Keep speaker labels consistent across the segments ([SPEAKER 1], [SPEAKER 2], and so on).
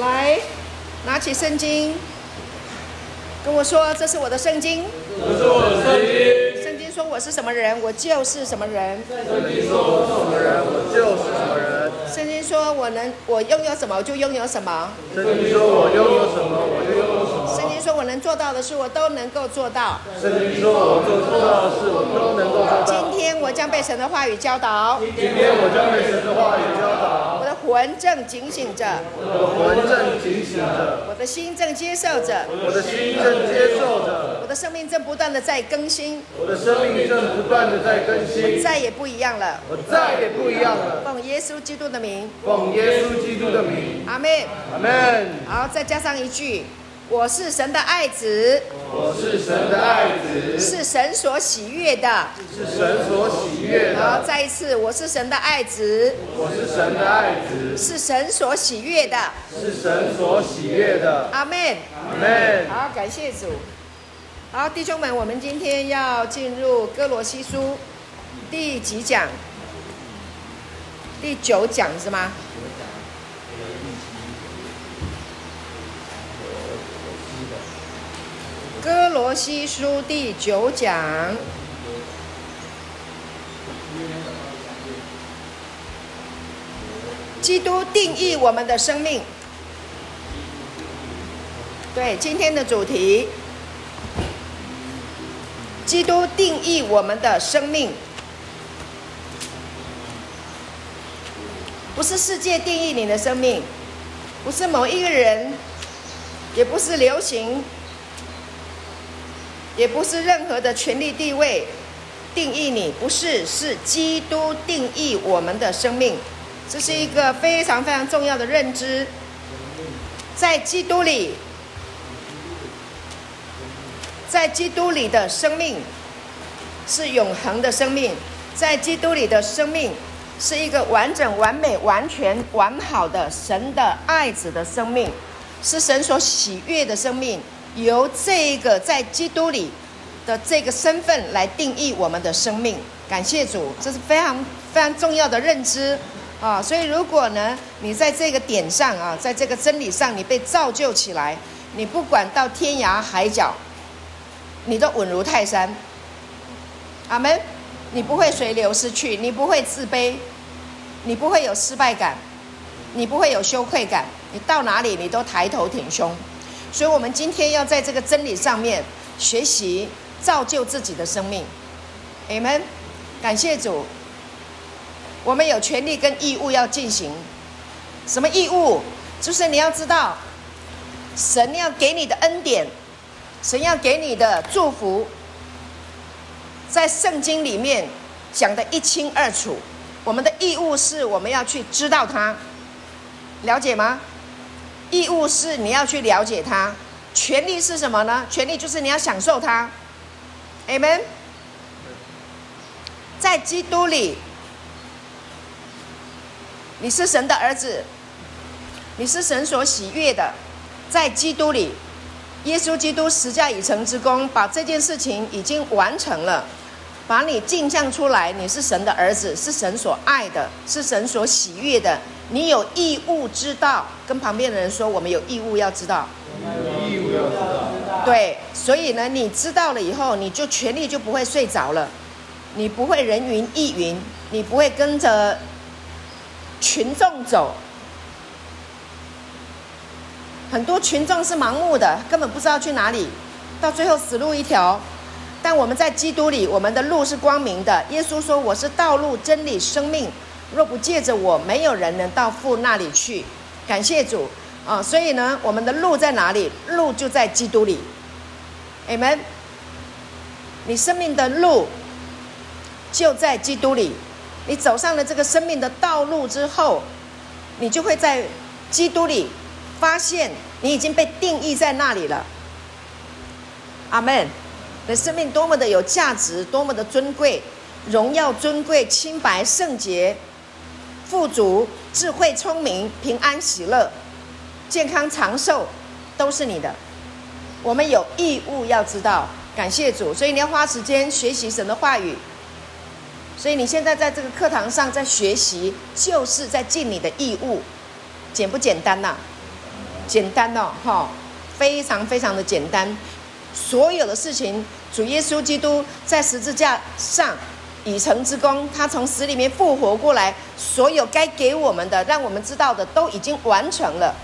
[SPEAKER 1] 来，拿起圣经，跟我说：“这是我的圣经。”
[SPEAKER 2] 这是我的圣经。
[SPEAKER 1] 圣经说我是什么人，我就是什么人。
[SPEAKER 2] 圣经说我是什么人，我就是什么人。
[SPEAKER 1] 圣经说我能，我拥有什么，我就拥有什么。
[SPEAKER 2] 圣经说我拥有什
[SPEAKER 1] 么，说我能做到的事，我都能够做到。
[SPEAKER 2] 圣经说我做做到的事，我都能够做到。
[SPEAKER 1] 今天我将被神的话语教导。
[SPEAKER 2] 今天我将被神的话语教导。
[SPEAKER 1] 我的魂正警醒着。
[SPEAKER 2] 我的魂正警醒着。
[SPEAKER 1] 我的心正接受着。
[SPEAKER 2] 我的心正接受着。
[SPEAKER 1] 我的生命正不断的在更新。
[SPEAKER 2] 我的生命正不断的在更新。
[SPEAKER 1] 我再也不一样了。
[SPEAKER 2] 我再也不一样了。
[SPEAKER 1] 奉耶稣基督的名。
[SPEAKER 2] 奉耶稣基督的名。
[SPEAKER 1] 阿门。
[SPEAKER 2] 阿门。
[SPEAKER 1] 好，再加上一句。我是神的爱子，
[SPEAKER 2] 我是神的爱子，
[SPEAKER 1] 是神所喜悦的，
[SPEAKER 2] 是神所喜悦的。
[SPEAKER 1] 好，再一次，我是神的爱子，
[SPEAKER 2] 我是神的爱子，
[SPEAKER 1] 是神所喜悦的，
[SPEAKER 2] 是神所喜悦的。
[SPEAKER 1] 阿门，
[SPEAKER 2] 阿门。
[SPEAKER 1] 好，感谢主。好，弟兄们，我们今天要进入哥罗西书第几讲？第九讲是吗？哥罗西书第九讲，基督定义我们的生命。对，今天的主题，基督定义我们的生命，不是世界定义你的生命，不是某一个人，也不是流行。也不是任何的权力地位定义你，不是，是基督定义我们的生命，这是一个非常非常重要的认知。在基督里，在基督里的生命是永恒的生命，在基督里的生命是一个完整、完美、完全、完好的神的爱子的生命，是神所喜悦的生命。由这个在基督里的这个身份来定义我们的生命，感谢主，这是非常非常重要的认知啊！所以，如果呢，你在这个点上啊，在这个真理上，你被造就起来，你不管到天涯海角，你都稳如泰山。阿门！你不会随流失去，你不会自卑，你不会有失败感，你不会有羞愧感，你到哪里你都抬头挺胸。所以，我们今天要在这个真理上面学习，造就自己的生命。你们！感谢主。我们有权利跟义务要进行。什么义务？就是你要知道，神要给你的恩典，神要给你的祝福，在圣经里面讲得一清二楚。我们的义务是我们要去知道它，了解吗？义务是你要去了解它，权利是什么呢？权利就是你要享受它。Amen。在基督里，你是神的儿子，你是神所喜悦的。在基督里，耶稣基督十架已成之功，把这件事情已经完成了，把你镜像出来，你是神的儿子，是神所爱的，是神所喜悦的。你有义务知道，跟旁边的人说，我们有义务要知道。
[SPEAKER 2] 义务要知道。
[SPEAKER 1] 对，所以呢，你知道了以后，你就权力就不会睡着了，你不会人云亦云，你不会跟着群众走。很多群众是盲目的，根本不知道去哪里，到最后死路一条。但我们在基督里，我们的路是光明的。耶稣说：“我是道路、真理、生命。”若不借着我，没有人能到父那里去。感谢主啊！所以呢，我们的路在哪里？路就在基督里。你们。你生命的路就在基督里。你走上了这个生命的道路之后，你就会在基督里发现你已经被定义在那里了。阿门。你的生命多么的有价值，多么的尊贵，荣耀、尊贵、清白、圣洁。富足、智慧、聪明、平安、喜乐、健康、长寿，都是你的。我们有义务要知道，感谢主。所以你要花时间学习神的话语。所以你现在在这个课堂上在学习，就是在尽你的义务，简不简单呐、简单哦，哈，非常非常的简单。所有的事情，主耶稣基督在十字架上已成之功，他从死里面复活过来，所有该给我们的，让我们知道的，都已经完成了。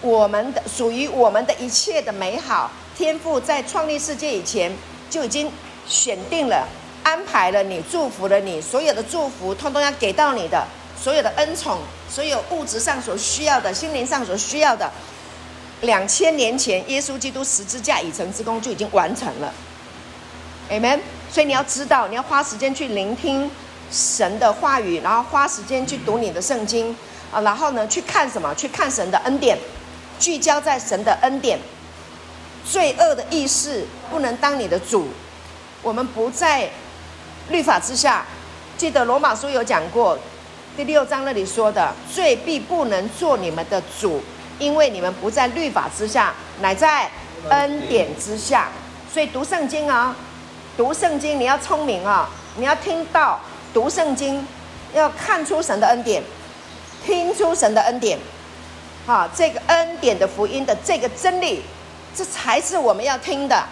[SPEAKER 1] 我们的属于我们的一切的美好，天父在创立世界以前就已经选定了、安排了你，祝福了你，所有的祝福通通要给到你的，所有的恩宠，所有物质上所需要的、心灵上所需要的。两千年前，耶稣基督十字架已成之功就已经完成了，Amen。所以你要知道，你要花时间去聆听神的话语，然后花时间去读你的圣经啊，然后呢，去看什么？去看神的恩典，聚焦在神的恩典。罪恶的意识不能当你的主，我们不在律法之下。记得罗马书有讲过，第六章那里说的，罪必不能做你们的主。因为你们不在律法之下，乃在恩典之下，所以读圣经啊，读圣经你要聪明啊，你要听到读圣经，要看出神的恩典，听出神的恩典，啊，这个恩典的福音的这个真理，这才是我们要听的。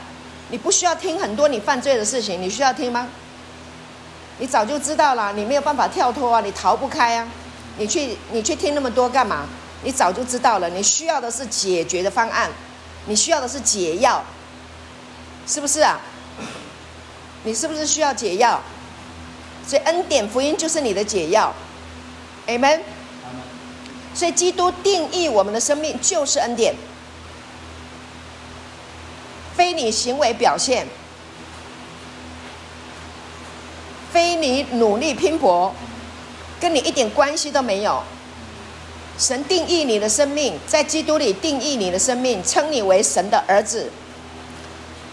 [SPEAKER 1] 你不需要听很多你犯罪的事情，你需要听吗？你早就知道了，你没有办法跳脱啊，你逃不开啊，你去你去听那么多干嘛？你早就知道了，你需要的是解决的方案，你需要的是解药，是不是啊？你是不是需要解药？所以恩典福音就是你的解药，Amen。所以基督定义我们的生命就是恩典，非你行为表现，非你努力拼搏，跟你一点关系都没有。神定义你的生命，在基督里定义你的生命，称你为神的儿子。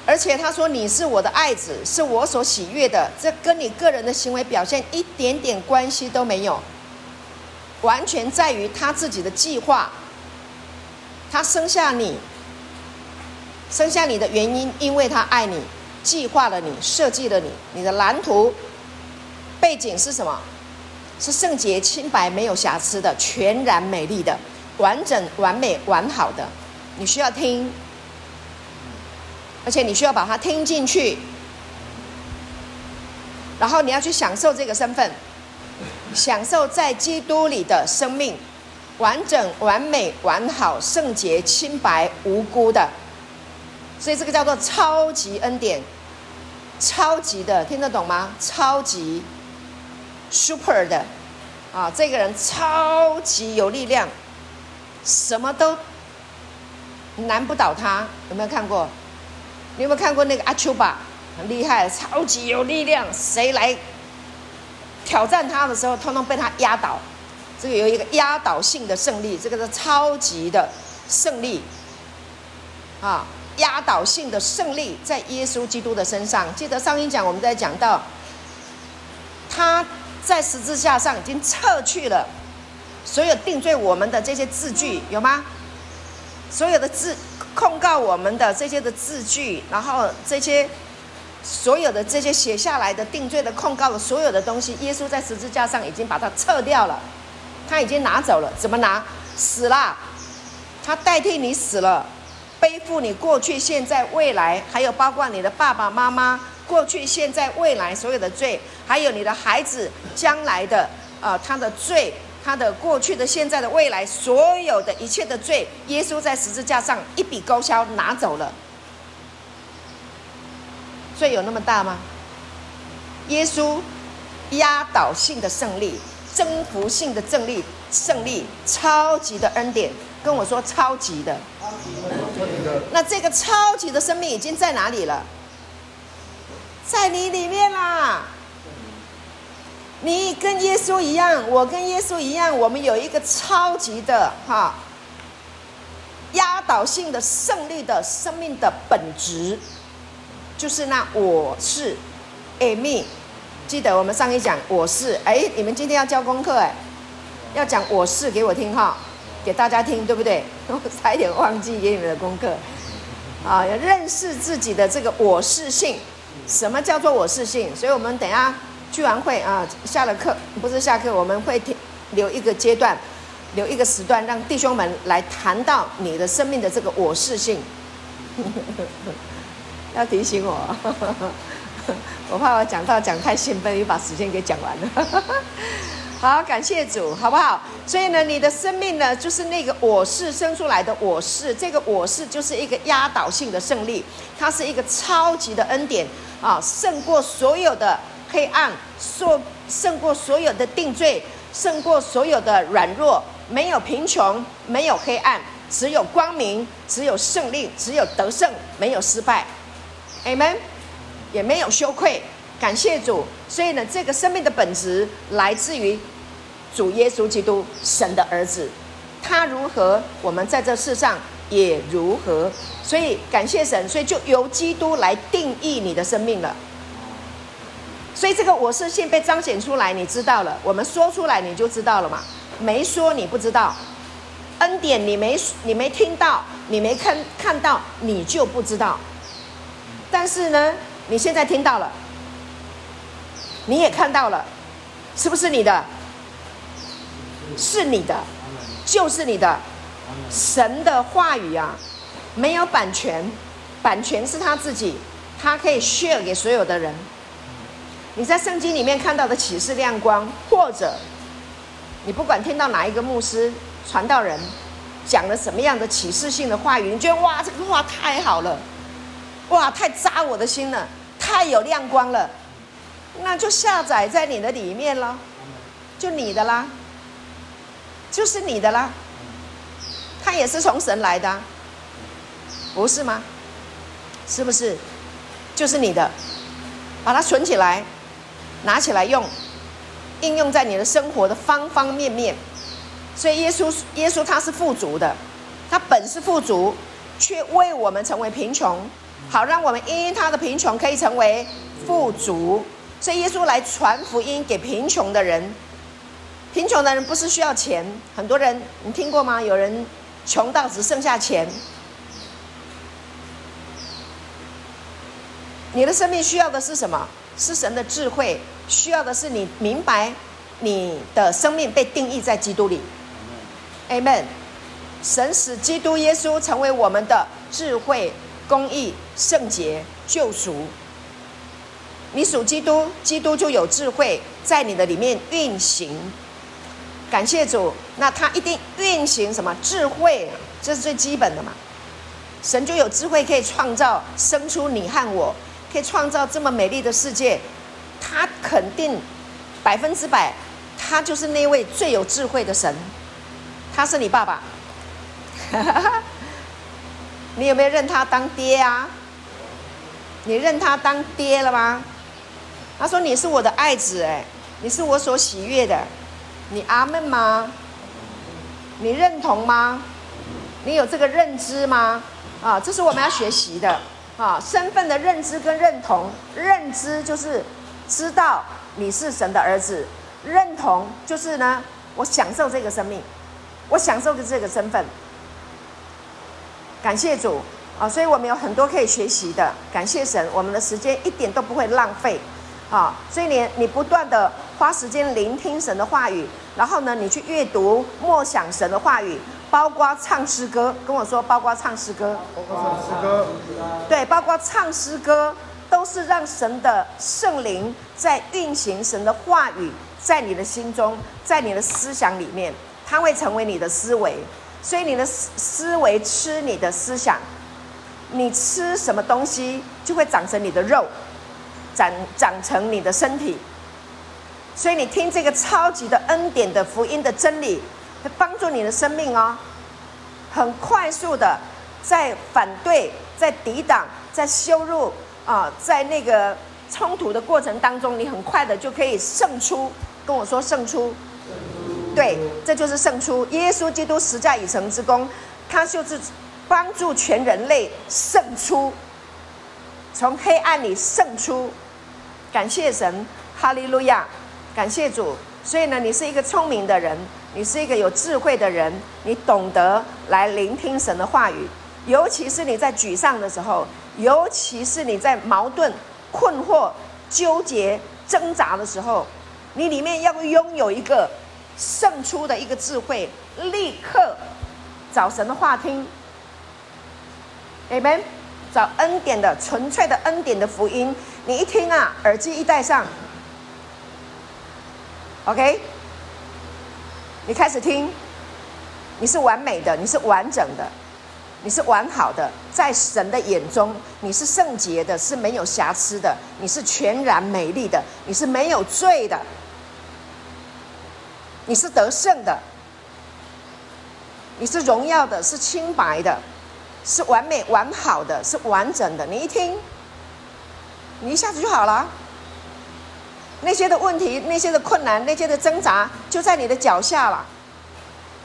[SPEAKER 1] 而且他说你是我的爱子，是我所喜悦的。这跟你个人的行为表现一点点关系都没有，完全在于他自己的计划。他生下你，生下你的原因，因为他爱你，计划了你，设计了你。你的蓝图背景是什么？是圣洁、清白、没有瑕疵的，全然美丽的，完整、完美、完好的。你需要听，而且你需要把它听进去，然后你要去享受这个身份，享受在基督里的生命，完整、完美、完好、圣洁、清白、无辜的。所以这个叫做超级恩典，超级的，听得懂吗？超级。super 的，啊，这个人超级有力量，什么都难不倒他。有没有看过？你有没有看过那个阿丘巴？很厉害，超级有力量，谁来挑战他的时候，通通被他压倒。这个有一个压倒性的胜利，这个是超级的胜利，啊，压倒性的胜利在耶稣基督的身上。记得上一讲我们在讲到他。在十字架上已经撤去了所有定罪我们的这些字句，有吗？所有的字控告我们的这些的字句，然后这些所有的这些写下来的定罪的控告的所有的东西，耶稣在十字架上已经把它撤掉了，他已经拿走了。怎么拿？死了，他代替你死了，背负你过去、现在、未来，还有包括你的爸爸妈妈。过去、现在、未来所有的罪，还有你的孩子将来的、呃，他的罪，他的过去的、现在的、未来所有的一切的罪，耶稣在十字架上一笔勾销拿走了。罪有那么大吗？耶稣压倒性的胜利，征服性的胜利，胜利，超级的恩典，跟我说超级的。那这个超级的生命已经在哪里了？在你里面啦，你跟耶稣一样，我跟耶稣一样，我们有一个超级的哈，压倒性的胜利的生命的本质，就是那我是 Amy。记得我们上一讲我是，哎，你们今天要交功课哎，要讲我是给我听哈，给大家听对不对？我差一点忘记给你们的功课，啊，要认识自己的这个我是性。什么叫做我是性？所以我们等下聚完会啊，下了课不是下课，我们会停留一个阶段，留一个时段，让弟兄们来谈到你的生命的这个我是性。要提醒我，我怕我讲到讲太兴奋，又把时间给讲完了。好，感谢主，好不好？所以呢，你的生命呢，就是那个我是生出来的我是，这个我是就是一个压倒性的胜利，它是一个超级的恩典啊，胜过所有的黑暗，胜胜过所有的定罪，胜过所有的软弱，没有贫穷，没有黑暗，只有光明，只有胜利，只有得胜，没有失败。Amen，也没有羞愧，感谢主。所以呢，这个生命的本质来自于主耶稣基督，神的儿子。他如何，我们在这世上也如何。所以感谢神，所以就由基督来定义你的生命了。所以这个我是性被彰显出来，你知道了。我们说出来，你就知道了嘛。没说你不知道，恩典你没你没听到，你没看看到，你就不知道。但是呢，你现在听到了，你也看到了，是不是你的？是你的，就是你的。神的话语啊，没有版权，版权是他自己，他可以 share 给所有的人。你在圣经里面看到的启示亮光，或者你不管听到哪一个牧师、传道人讲了什么样的启示性的话语，你觉得哇，这个话太好了。哇，太扎我的心了，太有亮光了，那就下载在你的里面了，就你的啦，就是你的啦，它也是从神来的，不是吗？是不是？就是你的，把它存起来，拿起来用，应用在你的生活的方方面面。所以耶稣，耶稣他是富足的，他本是富足，却为我们成为贫穷。好，让我们因他的贫穷可以成为富足。所以耶稣来传福音给贫穷的人。贫穷的人不是需要钱，很多人你听过吗？有人穷到只剩下钱。你的生命需要的是什么？是神的智慧，需要的是你明白你的生命被定义在基督里。Amen。神使基督耶稣成为我们的智慧。公义、圣洁、救赎，你属基督，基督就有智慧在你的里面运行。感谢主，那他一定运行什么智慧？这是最基本的嘛。神就有智慧可以创造、生出你和我，可以创造这么美丽的世界。他肯定百分之百，他就是那位最有智慧的神。他是你爸爸。你有没有认他当爹啊？你认他当爹了吗？他说：“你是我的爱子，哎，你是我所喜悦的。”你阿门吗？你认同吗？你有这个认知吗？啊，这是我们要学习的啊，身份的认知跟认同。认知就是知道你是神的儿子，认同就是呢，我享受这个生命，我享受的这个身份。感谢主啊！所以我们有很多可以学习的。感谢神，我们的时间一点都不会浪费啊！所以你你不断的花时间聆听神的话语，然后呢，你去阅读默想神的话语，包括唱诗歌。跟我说，包括唱诗歌。包括唱诗歌。对，包括唱诗歌，都是让神的圣灵在运行神的话语，在你的心中，在你的思想里面，它会成为你的思维。所以你的思思维吃你的思想，你吃什么东西就会长成你的肉，长长成你的身体。所以你听这个超级的恩典的福音的真理，会帮助你的生命哦，很快速的在反对、在抵挡、在羞辱啊，在那个冲突的过程当中，你很快的就可以胜出。跟我说胜出。对，这就是胜出。耶稣基督十架已成之功，他就是帮助全人类胜出，从黑暗里胜出。感谢神，哈利路亚，感谢主。所以呢，你是一个聪明的人，你是一个有智慧的人，你懂得来聆听神的话语，尤其是你在沮丧的时候，尤其是你在矛盾、困惑、纠结、挣扎的时候，你里面要拥有一个。胜出的一个智慧立刻找神的话听。Amen，找恩典的纯粹的恩典的福音，你一听啊，耳机一戴上，OK，你开始听，你是完美的，你是完整的。你是完好的，在神的眼中，你是圣洁的，是没有瑕疵的，你是全然美丽的，你是没有罪的，你是得胜的，你是荣耀的，是清白的，是完美完好的，是完整的。你一听，你一下子就好了。那些的问题，那些的困难，那些的挣扎，就在你的脚下了。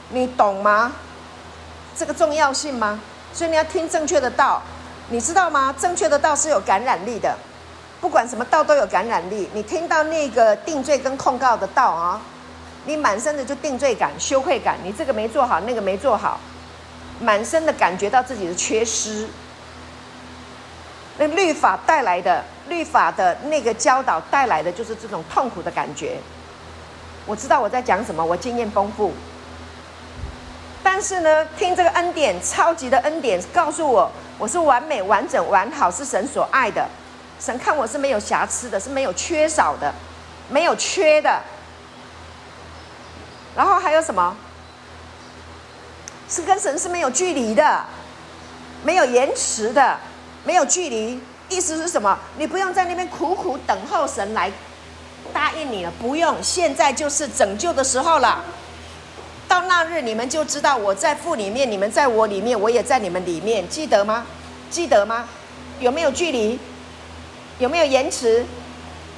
[SPEAKER 1] 你懂吗？这个重要性吗？所以你要听正确的道，你知道吗？正确的道是有感染力的，不管什么道都有感染力。你听到那个定罪跟控告的道啊，你满身的就定罪感、羞愧感，你这个没做好，那个没做好，满身的感觉到自己的缺失。那律法带来的，律法的那个教导带来的就是这种痛苦的感觉。我知道我在讲什么，我经验丰富。但是呢，听这个恩典，超级的恩典，告诉我我是完美、完整、完好，是神所爱的。神看我是没有瑕疵的，是没有缺少的，没有缺的。然后还有什么？是跟神是没有距离的，没有延迟的，没有距离。意思是什么？你不用在那边苦苦等候神来答应你了，不用，现在就是拯救的时候了。到那日，你们就知道我在父里面，你们在我里面，我也在你们里面，记得吗？记得吗？有没有距离？有没有延迟？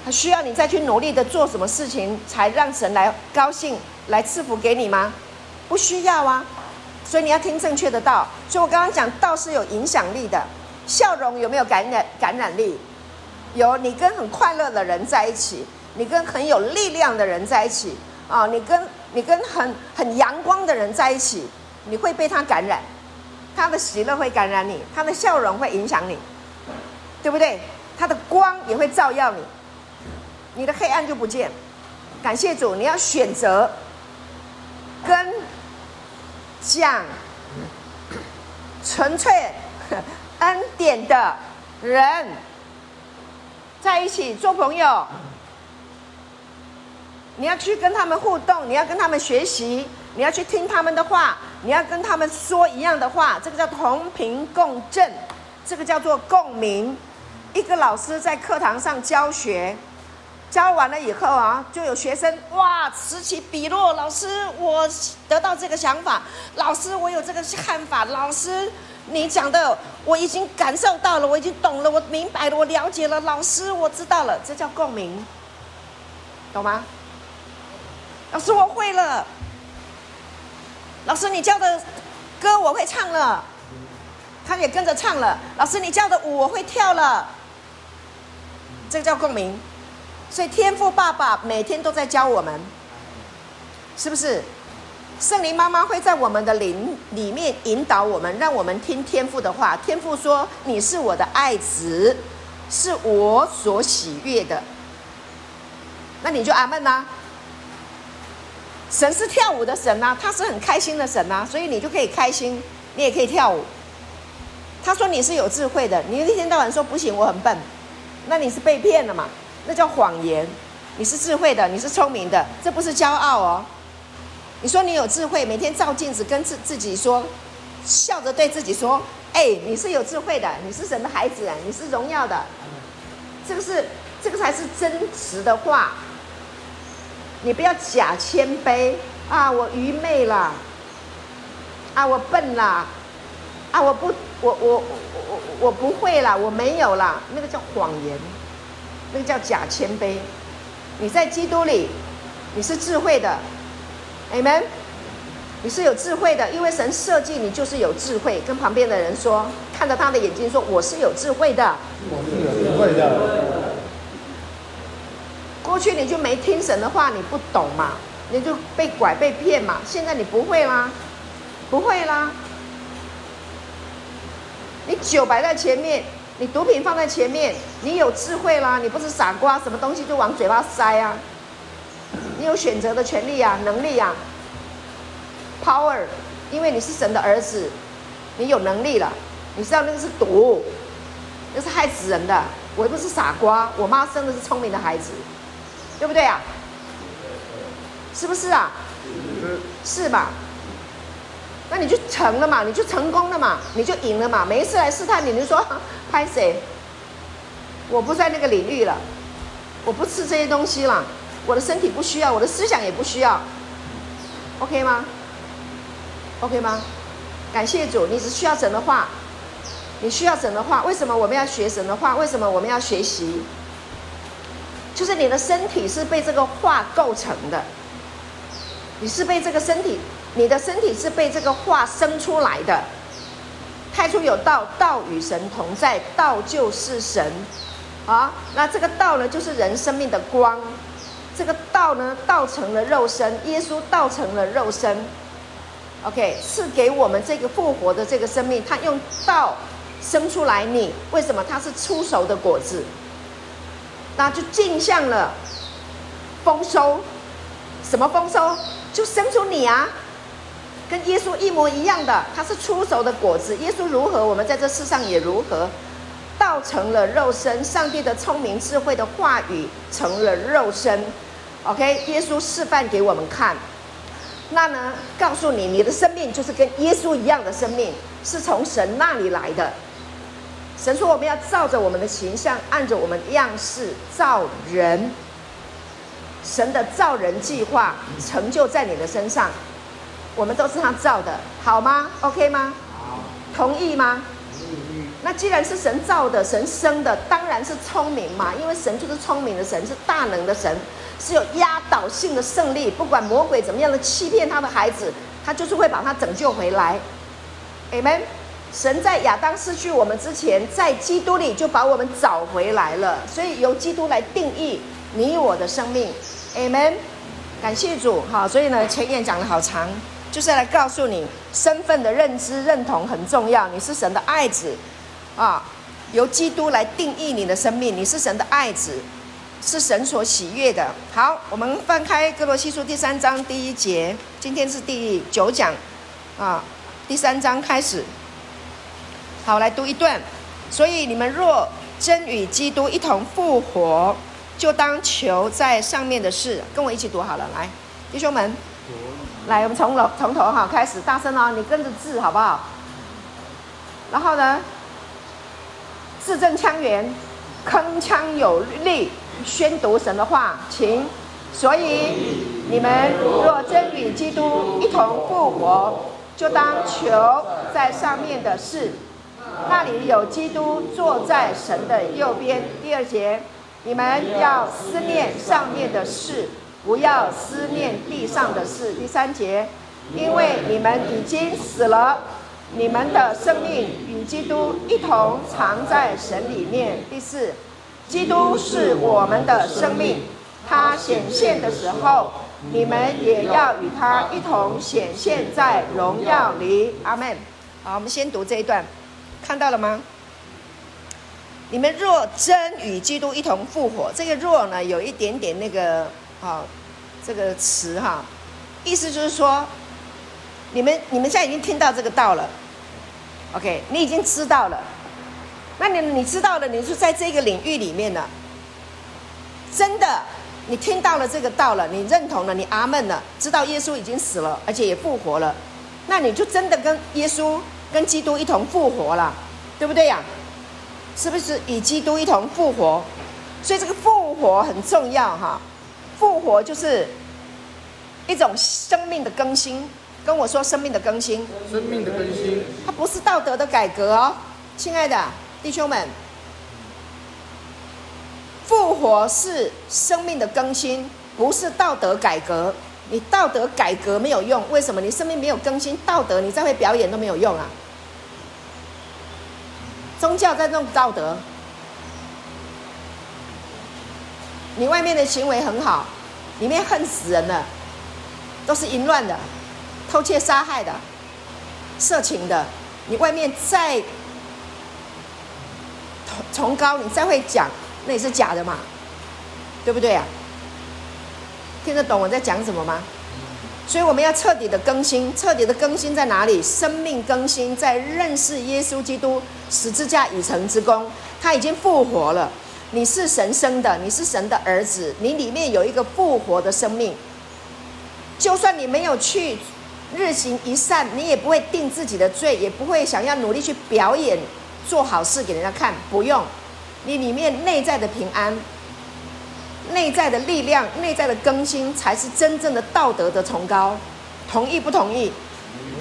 [SPEAKER 1] 还需要你再去努力的做什么事情，才让神来高兴，来赐福给你吗？不需要啊。所以你要听正确的道。所以我刚刚讲道是有影响力的，笑容有没有感染感染力？有。你跟很快乐的人在一起，你跟很有力量的人在一起啊，你跟。你跟很很阳光的人在一起，你会被他感染，他的喜乐会感染你，他的笑容会影响你，对不对？他的光也会照耀你，你的黑暗就不见。感谢主，你要选择跟讲纯粹恩典的人在一起做朋友。你要去跟他们互动，你要跟他们学习，你要去听他们的话，你要跟他们说一样的话，这个叫同频共振，这个叫做共鸣。一个老师在课堂上教学，教完了以后啊，就有学生哇此起彼落，老师我得到这个想法，老师我有这个看法，老师你讲的我已经感受到了，我已经懂了，我明白了，我了解了，老师我知道了，这叫共鸣，懂吗？老师，我会了。老师，你教的歌我会唱了，他也跟着唱了。老师，你教的舞我会跳了，这个叫共鸣。所以天赋爸爸每天都在教我们，是不是？圣灵妈妈会在我们的灵里面引导我们，让我们听天父的话。天父说：“你是我的爱子，是我所喜悦的。”那你就阿门呐。神是跳舞的神呐，他是很开心的神呐，所以你就可以开心，你也可以跳舞。他说你是有智慧的，你一天到晚说不行，我很笨，那你是被骗了嘛？那叫谎言。你是智慧的，你是聪明的，这不是骄傲哦。你说你有智慧，每天照镜子跟自自己说，笑着对自己说：“哎，你是有智慧的，你是神的孩子，你是荣耀的。”这个是这个才是真实的话。你不要假谦卑啊！我愚昧了，啊，我笨了，啊，我不，我我我我我不会了，我没有了，那个叫谎言，那个叫假谦卑。你在基督里，你是智慧的，Amen。你是有智慧的，因为神设计你就是有智慧。跟旁边的人说，看着他的眼睛说：“我是有智慧的。”我是有智慧的。过去你就没听神的话，你不懂嘛，你就被拐被骗嘛。现在你不会啦，不会啦。你酒摆在前面，你毒品放在前面，你有智慧啦，你不是傻瓜，什么东西就往嘴巴塞啊。你有选择的权利啊，能力啊。power，因为你是神的儿子，你有能力了。你知道那个是毒，那是害死人的。我又不是傻瓜，我妈生的是聪明的孩子，对不对啊？是不是啊？是吧？那你就成了嘛，你就成功了嘛，你就赢了嘛。每一次来试探你，你就说拍谁？我不在那个领域了，我不吃这些东西了，我的身体不需要，我的思想也不需要。OK 吗？OK 吗？感谢主，你只需要神的话。你需要神的话，为什么我们要学神的话？为什么我们要学习？就是你的身体是被这个话构成的，你是被这个身体，你的身体是被这个话生出来的。太初有道，道与神同在，道就是神。啊，那这个道呢，就是人生命的光。这个道呢，道成了肉身，耶稣道成了肉身。OK，赐给我们这个复活的这个生命，他用道。生出来你为什么它是初熟的果子？那就镜像了丰收，什么丰收？就生出你啊，跟耶稣一模一样的，它是初熟的果子。耶稣如何，我们在这世上也如何。道成了肉身，上帝的聪明智慧的话语成了肉身。OK，耶稣示范给我们看。那呢，告诉你，你的生命就是跟耶稣一样的生命，是从神那里来的。神说：“我们要照着我们的形象，按着我们的样式造人。神的造人计划成就在你的身上，我们都是他造的，好吗？OK 吗？好，同意吗？那既然是神造的，神生的，当然是聪明嘛，因为神就是聪明的神，是大能的神，是有压倒性的胜利。不管魔鬼怎么样的欺骗他的孩子，他就是会把他拯救回来。Amen。”神在亚当失去我们之前，在基督里就把我们找回来了。所以由基督来定义你我的生命，Amen。感谢主，好，所以呢，前言讲得好长，就是来告诉你身份的认知认同很重要。你是神的爱子啊，由基督来定义你的生命，你是神的爱子，是神所喜悦的。好，我们翻开哥罗西书第三章第一节，今天是第九讲啊，第三章开始。好，来读一段。所以你们若真与基督一同复活，就当求在上面的事。跟我一起读好了，来，弟兄们，来，我们从头从头哈开始，大声哦，你跟着字好不好？然后呢，字正腔圆，铿锵有力，宣读神的话，请。所以你们若真与基督一同复活，就当求在上面的事。那里有基督坐在神的右边。第二节，你们要思念上面的事，不要思念地上的事。第三节，因为你们已经死了，你们的生命与基督一同藏在神里面。第四，基督是我们的生命，他显现的时候，你们也要与他一同显现在荣耀里。阿门。好，我们先读这一段。看到了吗？你们若真与基督一同复活，这个“若”呢，有一点点那个啊、这个词哈，意思就是说，你们你们现在已经听到这个道了，OK，你已经知道了，那你你知道了，你是在这个领域里面了，真的，你听到了这个道了，你认同了，你阿门了，知道耶稣已经死了，而且也复活了，那你就真的跟耶稣。跟基督一同复活了，对不对呀？是不是与基督一同复活？所以这个复活很重要哈。复活就是一种生命的更新。跟我说生命的更新。
[SPEAKER 2] 生命的更新。
[SPEAKER 1] 它不是道德的改革哦，亲爱的弟兄们。复活是生命的更新，不是道德改革。你道德改革没有用，为什么？你生命没有更新，道德你再会表演都没有用啊！宗教在弄道德，你外面的行为很好，里面恨死人了，都是淫乱的、偷窃、杀害的、色情的。你外面再崇高，你再会讲，那也是假的嘛，对不对啊？听得懂我在讲什么吗？所以我们要彻底的更新，彻底的更新在哪里？生命更新在认识耶稣基督十字架已成之功，他已经复活了。你是神生的，你是神的儿子，你里面有一个复活的生命。就算你没有去日行一善，你也不会定自己的罪，也不会想要努力去表演做好事给人家看，不用。你里面内在的平安。内在的力量，内在的更新，才是真正的道德的崇高。同意不同意？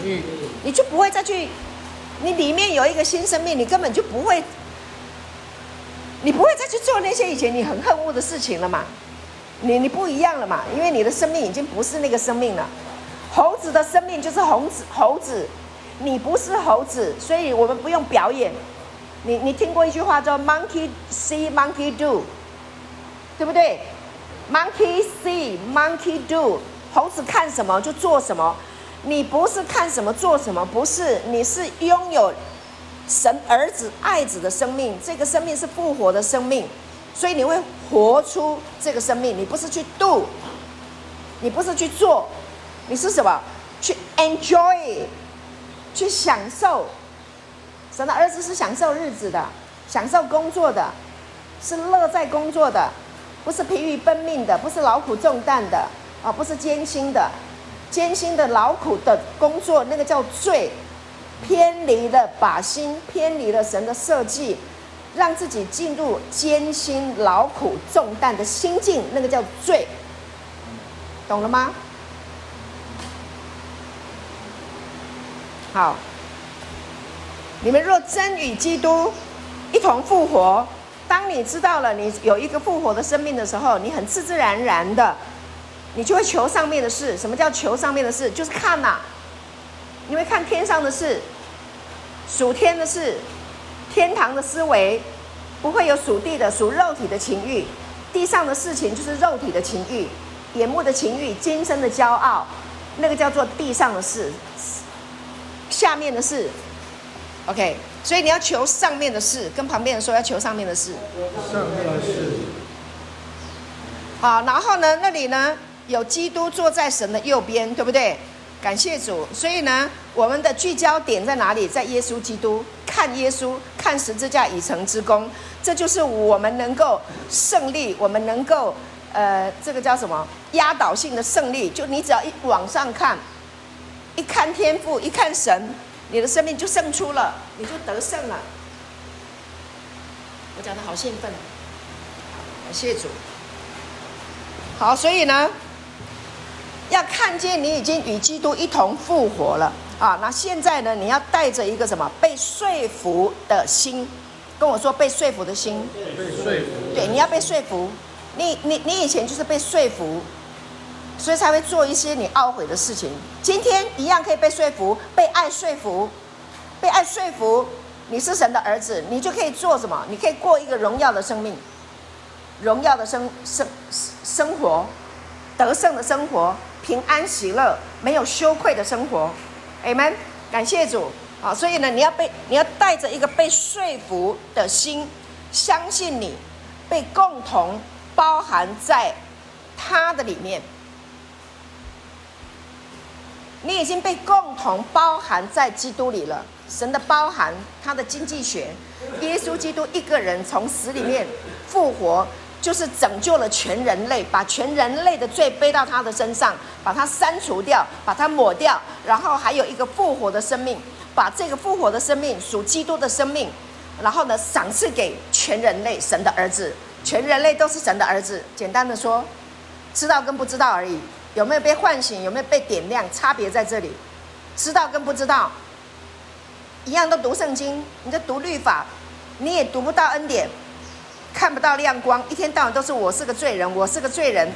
[SPEAKER 1] 同意。你就不会再去，你里面有一个新生命，你根本就不会，你不会再去做那些以前你很恨恶的事情了嘛？你你不一样了嘛？因为你的生命已经不是那个生命了。猴子的生命就是猴子，猴子，你不是猴子，所以我们不用表演。你你听过一句话叫 “monkey see, monkey do”。对不对？Monkey see, monkey do。猴子看什么就做什么。你不是看什么做什么，不是，你是拥有神儿子爱子的生命。这个生命是复活的生命，所以你会活出这个生命。你不是去 do，你不是去做，你是什么？去 enjoy，去享受。神的儿子是享受日子的，享受工作的，是乐在工作的。不是疲于奔命的，不是劳苦重担的，啊，不是艰辛的，艰辛的劳苦的工作，那个叫罪，偏离了靶心，偏离了神的设计，让自己进入艰辛劳苦重担的心境，那个叫罪，懂了吗？好，你们若真与基督一同复活。当你知道了你有一个复活的生命的时候，你很自自然然的，你就会求上面的事。什么叫求上面的事？就是看呐，你会看天上的事，属天的事，天堂的思维，不会有属地的、属肉体的情欲。地上的事情就是肉体的情欲、眼目的情欲、今生的骄傲，那个叫做地上的事。下面的事，OK。所以你要求上面的事，跟旁边人说要求上面的事。上面的事。好，然后呢，那里呢有基督坐在神的右边，对不对？感谢主。所以呢，我们的聚焦点在哪里？在耶稣基督，看耶稣，看十字架已成之功，这就是我们能够胜利，我们能够呃，这个叫什么？压倒性的胜利。就你只要一往上看，一看天赋，一看神。你的生命就胜出了，你就得胜了。我讲的好兴奋，感谢主。好，所以呢，要看见你已经与基督一同复活了啊！那现在呢，你要带着一个什么？被说服的心，跟我说被说服的心。被说服。对，你要被说服。你你你以前就是被说服。所以才会做一些你懊悔的事情。今天一样可以被说服，被爱说服，被爱说服。你是神的儿子，你就可以做什么？你可以过一个荣耀的生命，荣耀的生生生活，得胜的生活，平安喜乐，没有羞愧的生活。阿门。感谢主。好，所以呢，你要被你要带着一个被说服的心，相信你被共同包含在他的里面。你已经被共同包含在基督里了。神的包含，他的经济学，耶稣基督一个人从死里面复活，就是拯救了全人类，把全人类的罪背到他的身上，把它删除掉，把它抹掉，然后还有一个复活的生命，把这个复活的生命属基督的生命，然后呢，赏赐给全人类，神的儿子，全人类都是神的儿子。简单的说，知道跟不知道而已。有没有被唤醒？有没有被点亮？差别在这里，知道跟不知道一样，都读圣经，你就读律法，你也读不到恩典，看不到亮光，一天到晚都是我是个罪人，我是个罪人，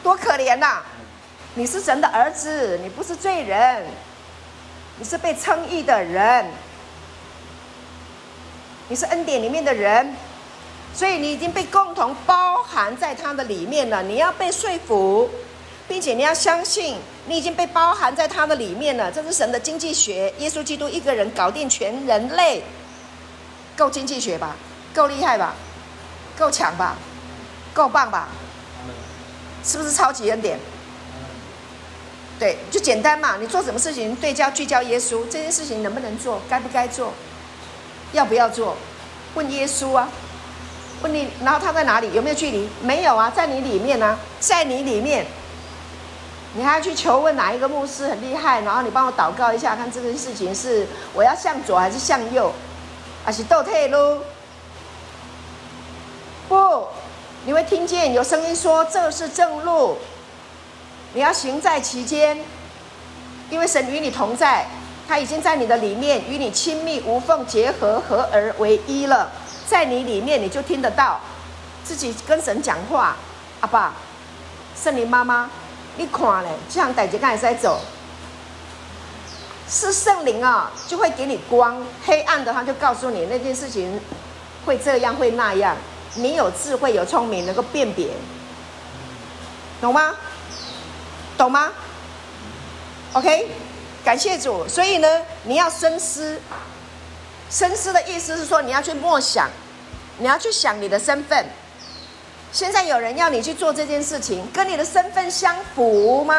[SPEAKER 1] 多可怜呐！你是神的儿子，你不是罪人，你是被称义的人，你是恩典里面的人，所以你已经被共同包含在他的里面了，你要被说服。并且你要相信，你已经被包含在他的里面了。这是神的经济学，耶稣基督一个人搞定全人类，够经济学吧？够厉害吧？够强吧？够棒吧？是不是超级恩典？对，就简单嘛。你做什么事情，对焦聚焦耶稣，这件事情能不能做，该不该做，要不要做，问耶稣啊，问你，然后他在哪里？有没有距离？没有啊，在你里面呢、啊，在你里面。你还要去求问哪一个牧师很厉害，然后你帮我祷告一下，看这件事情是我要向左还是向右，还是倒退路？不，你会听见有声音说这是正路，你要行在其间，因为神与你同在，他已经在你的里面与你亲密无缝结合，合而为一了，在你里面你就听得到，自己跟神讲话，阿爸，圣灵妈妈。你看嘞，这样带着刚才在走，是圣灵啊，就会给你光；黑暗的话就告诉你那件事情会这样会那样。你有智慧有聪明，能够辨别，懂吗？懂吗？OK，感谢主。所以呢，你要深思，深思的意思是说你要去默想，你要去想你的身份。现在有人要你去做这件事情，跟你的身份相符吗？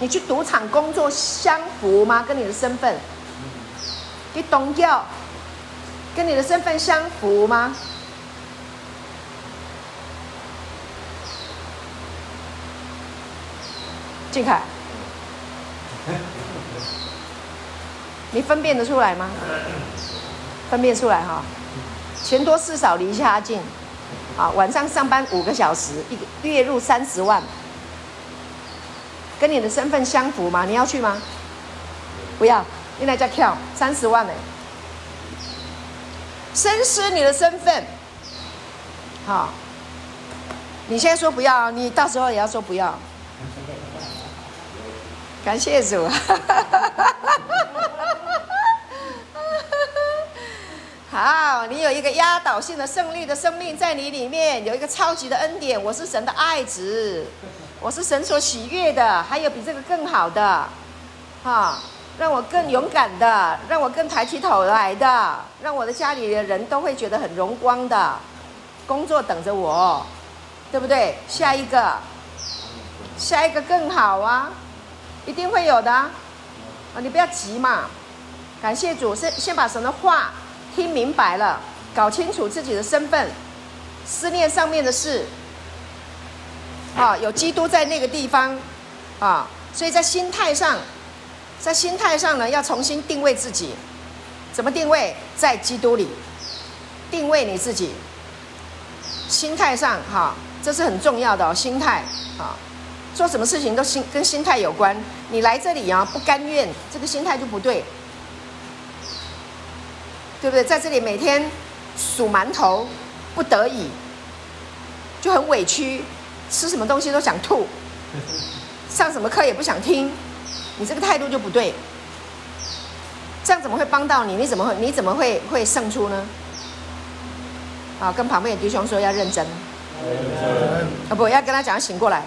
[SPEAKER 1] 你去赌场工作相符吗？跟你的身份？你懂要跟你的身份相符吗？俊凯，你分辨得出来吗？分辨出来哈，钱多事少离家近，啊，晚上上班五个小时，一个月入三十万，跟你的身份相符吗？你要去吗？不要，你来家跳三十万呢。深思你的身份，好，你现在说不要，你到时候也要说不要。感谢主。好，你有一个压倒性的胜利的生命在你里面，有一个超级的恩典。我是神的爱子，我是神所喜悦的。还有比这个更好的，哈，让我更勇敢的，让我更抬起头来的，让我的家里的人都会觉得很荣光的。工作等着我，对不对？下一个，下一个更好啊，一定会有的啊！你不要急嘛，感谢主，先先把神的话。听明白了，搞清楚自己的身份，思念上面的事，啊，有基督在那个地方，啊，所以在心态上，在心态上呢，要重新定位自己，怎么定位？在基督里，定位你自己，心态上，哈，这是很重要的哦，心态，啊，做什么事情都心跟心态有关，你来这里啊，不甘愿，这个心态就不对。对不对？在这里每天数馒头，不得已就很委屈，吃什么东西都想吐，上什么课也不想听，你这个态度就不对。这样怎么会帮到你？你怎么会你怎么会会胜出呢？啊，跟旁边的弟兄说要认真。啊，不要跟他讲醒过来。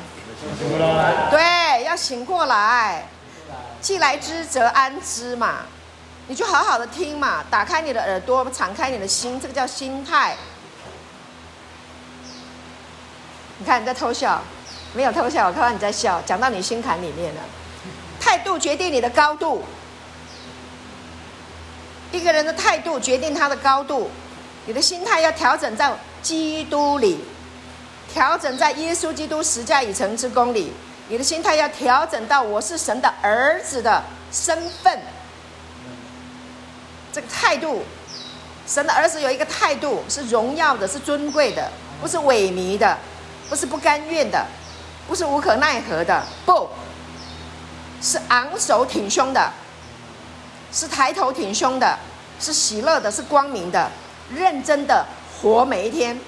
[SPEAKER 1] 醒过来。对，要醒过来。既来之则安之嘛。你就好好的听嘛，打开你的耳朵，敞开你的心，这个叫心态。你看你在偷笑，没有偷笑，我看到你在笑，讲到你心坎里面了。态度决定你的高度，一个人的态度决定他的高度。你的心态要调整在基督里，调整在耶稣基督十架已成之功里。你的心态要调整到我是神的儿子的身份。这个态度，神的儿子有一个态度是荣耀的，是尊贵的，不是萎靡的，不是不甘愿的，不是无可奈何的，不是昂首挺胸的，是抬头挺胸的，是喜乐的，是光明的，认真的活每一天。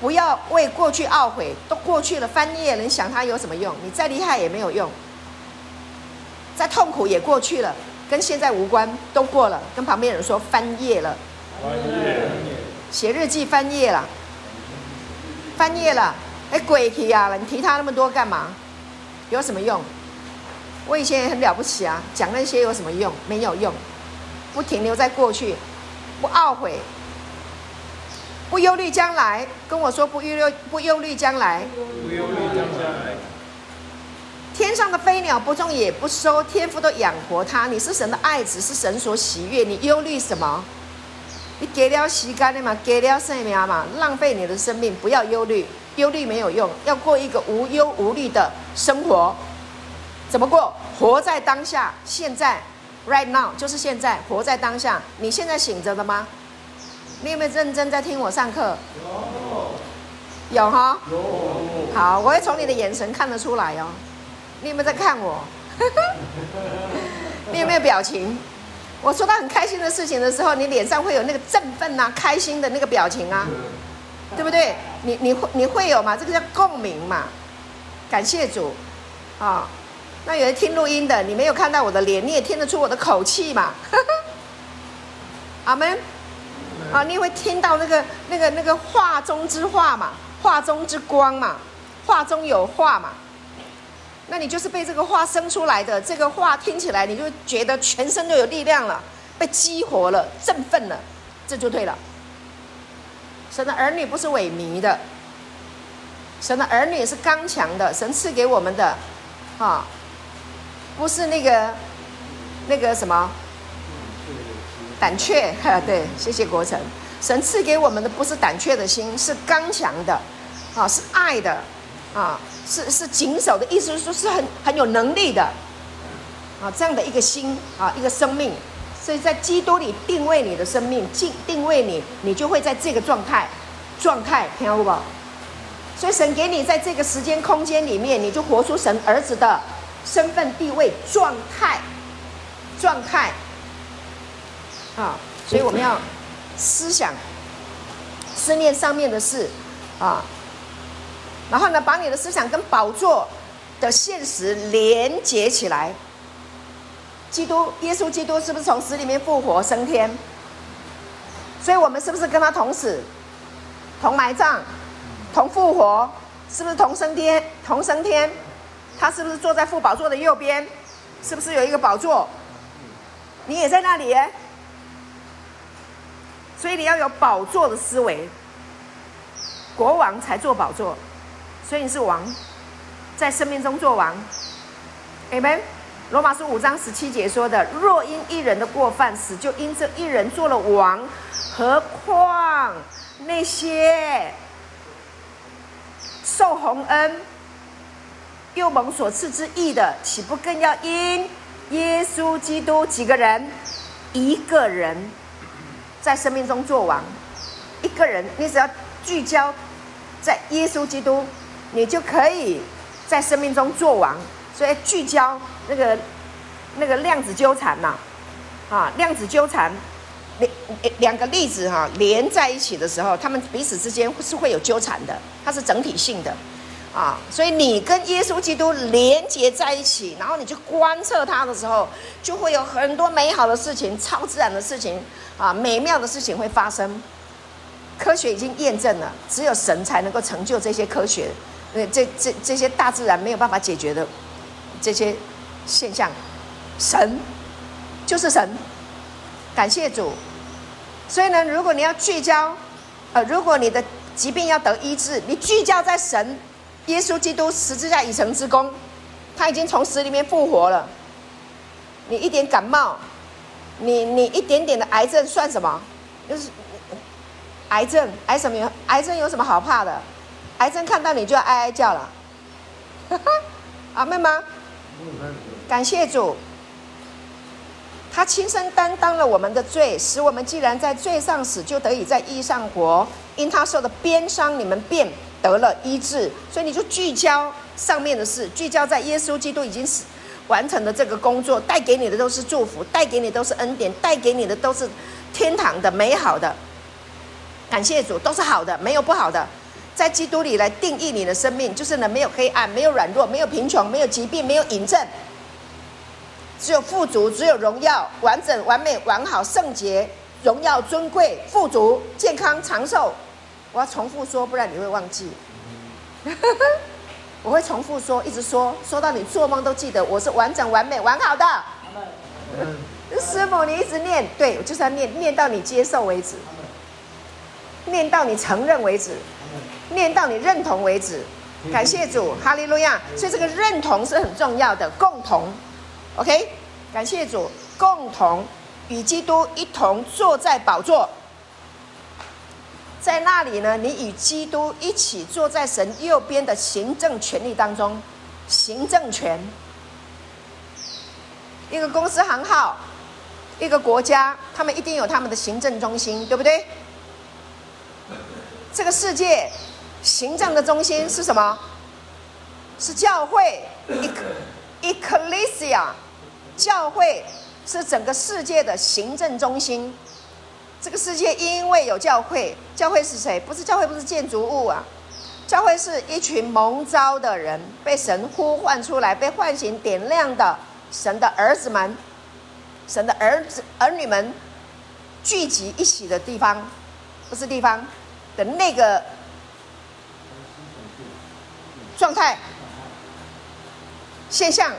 [SPEAKER 1] 不要为过去懊悔，都过去了，翻页了，你想它有什么用？你再厉害也没有用，再痛苦也过去了。跟现在无关，都过了。跟旁边人说翻页了，翻页，写日记翻页了，翻页了。哎，鬼提啊！你提他那么多干嘛？有什么用？我以前也很了不起啊，讲那些有什么用？没有用。不停留在过去，不懊悔，不忧虑将来，跟我说不忧虑，不忧虑将来。
[SPEAKER 2] 不忧虑将来。
[SPEAKER 1] 天上的飞鸟不种也不收，天父都养活它。你是神的爱子，是神所喜悦。你忧虑什么？你给了时间的嘛，给了生命嘛，浪费你的生命，不要忧虑，忧虑没有用，要过一个无忧无虑的生活。怎么过？活在当下，现在，right now，就是现在，活在当下。你现在醒着的吗？你有没有认真在听我上课？有，有哈？有。好，我会从你的眼神看得出来哦。你有没有在看我？你有没有表情？我说到很开心的事情的时候，你脸上会有那个振奋啊、开心的那个表情啊，对不对？你你会你会有吗？这个叫共鸣嘛。感谢主，啊，那有人听录音的，你没有看到我的脸，你也听得出我的口气嘛。阿门。啊，你也会听到那个、那个、那个话中之话嘛，话中之光嘛，话中有话嘛。那你就是被这个话生出来的，这个话听起来你就觉得全身都有力量了，被激活了，振奋了，这就对了。神的儿女不是萎靡的，神的儿女是刚强的，神赐给我们的，啊，不是那个那个什么。胆怯，哈对，谢谢国成。神赐给我们的不是胆怯的心，是刚强的，啊，是爱的，啊，是是谨守的意思，说是很很有能力的，啊，这样的一个心，啊，一个生命。所以在基督里定位你的生命，定定位你，你就会在这个状态，状态，听到不？所以神给你在这个时间空间里面，你就活出神儿子的身份地位状态，状态。啊，所以我们要思想、思念上面的事啊，然后呢，把你的思想跟宝座的现实连接起来。基督耶稣基督是不是从死里面复活升天？所以我们是不是跟他同死、同埋葬、同复活？是不是同升天、同升天？他是不是坐在父宝座的右边？是不是有一个宝座？你也在那里耶？所以你要有宝座的思维，国王才坐宝座，所以你是王，在生命中做王。Amen。罗马书五章十七节说的：若因一人的过犯，死就因这一人做了王，何况那些受洪恩又蒙所赐之义的，岂不更要因耶稣基督几个人，一个人？在生命中做王，一个人，你只要聚焦在耶稣基督，你就可以在生命中做王。所以聚焦那个那个量子纠缠呐，啊，量子纠缠，两两个粒子哈连在一起的时候，他们彼此之间是会有纠缠的，它是整体性的，啊，所以你跟耶稣基督连接在一起，然后你去观测它的时候，就会有很多美好的事情、超自然的事情。啊，美妙的事情会发生，科学已经验证了，只有神才能够成就这些科学，那，这这这些大自然没有办法解决的这些现象，神就是神，感谢主。所以呢，如果你要聚焦，呃，如果你的疾病要得医治，你聚焦在神，耶稣基督十字架已成之功，他已经从死里面复活了，你一点感冒。你你一点点的癌症算什么？就是癌症，癌什么？癌症有什么好怕的？癌症看到你就要哀哀叫了。阿妹吗？感谢主，他亲身担当了我们的罪，使我们既然在罪上死，就得以在义上活。因他受的鞭伤，你们便得了医治。所以你就聚焦上面的事，聚焦在耶稣基督已经死。完成的这个工作，带给你的都是祝福，带给你都是恩典，带给你的都是天堂的美好的。感谢主，都是好的，没有不好的。在基督里来定义你的生命，就是呢，没有黑暗，没有软弱，没有贫穷，没有疾病，没有隐症，只有富足，只有荣耀，完整、完美、完好、圣洁、荣耀、尊贵、富足、健康、长寿。我要重复说，不然你会忘记。我会重复说，一直说，说到你做梦都记得。我是完整、完美、完好的。师母，你一直念，对，我就是要念，念到你接受为止。念到你承认为止，念到你认同为止。感谢主，哈利路亚。所以这个认同是很重要的，共同，OK。感谢主，共同与基督一同坐在宝座，在那里呢，你与基督一起坐在神右边的行政权力当中，行政权。一个公司行号，一个国家，他们一定有他们的行政中心，对不对？这个世界行政的中心是什么？是教会，Ecclesia。教会是整个世界的行政中心。这个世界因为有教会，教会是谁？不是教会，不是建筑物啊。教会是一群蒙召的人，被神呼唤出来，被唤醒、点亮的神的儿子们，神的儿子儿女们聚集一起的地方，不是地方的那个状态现象。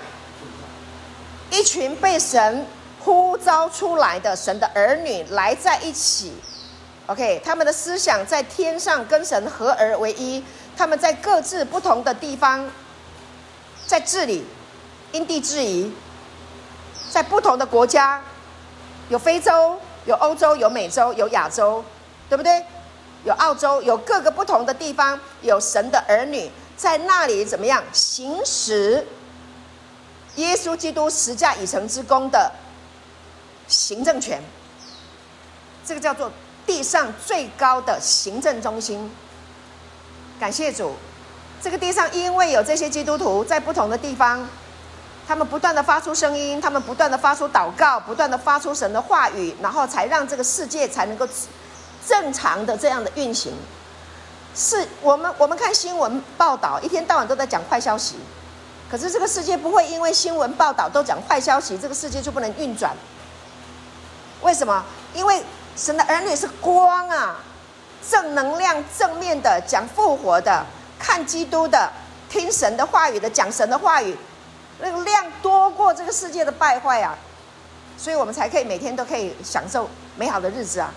[SPEAKER 1] 一群被神呼召出来的神的儿女来在一起，OK，他们的思想在天上跟神合而为一，他们在各自不同的地方在治理，因地制宜，在不同的国家，有非洲，有欧洲，有美洲，有亚洲，对不对？有澳洲，有各个不同的地方，有神的儿女在那里怎么样行使？耶稣基督十架已成之功的行政权，这个叫做地上最高的行政中心。感谢主，这个地上因为有这些基督徒在不同的地方，他们不断的发出声音，他们不断的发出祷告，不断的发出神的话语，然后才让这个世界才能够正常的这样的运行。是我们我们看新闻报道，一天到晚都在讲坏消息。可是这个世界不会因为新闻报道都讲坏消息，这个世界就不能运转。为什么？因为神的儿女是光啊，正能量、正面的，讲复活的，看基督的，听神的话语的，讲神的话语，那个量多过这个世界的败坏啊，所以我们才可以每天都可以享受美好的日子啊。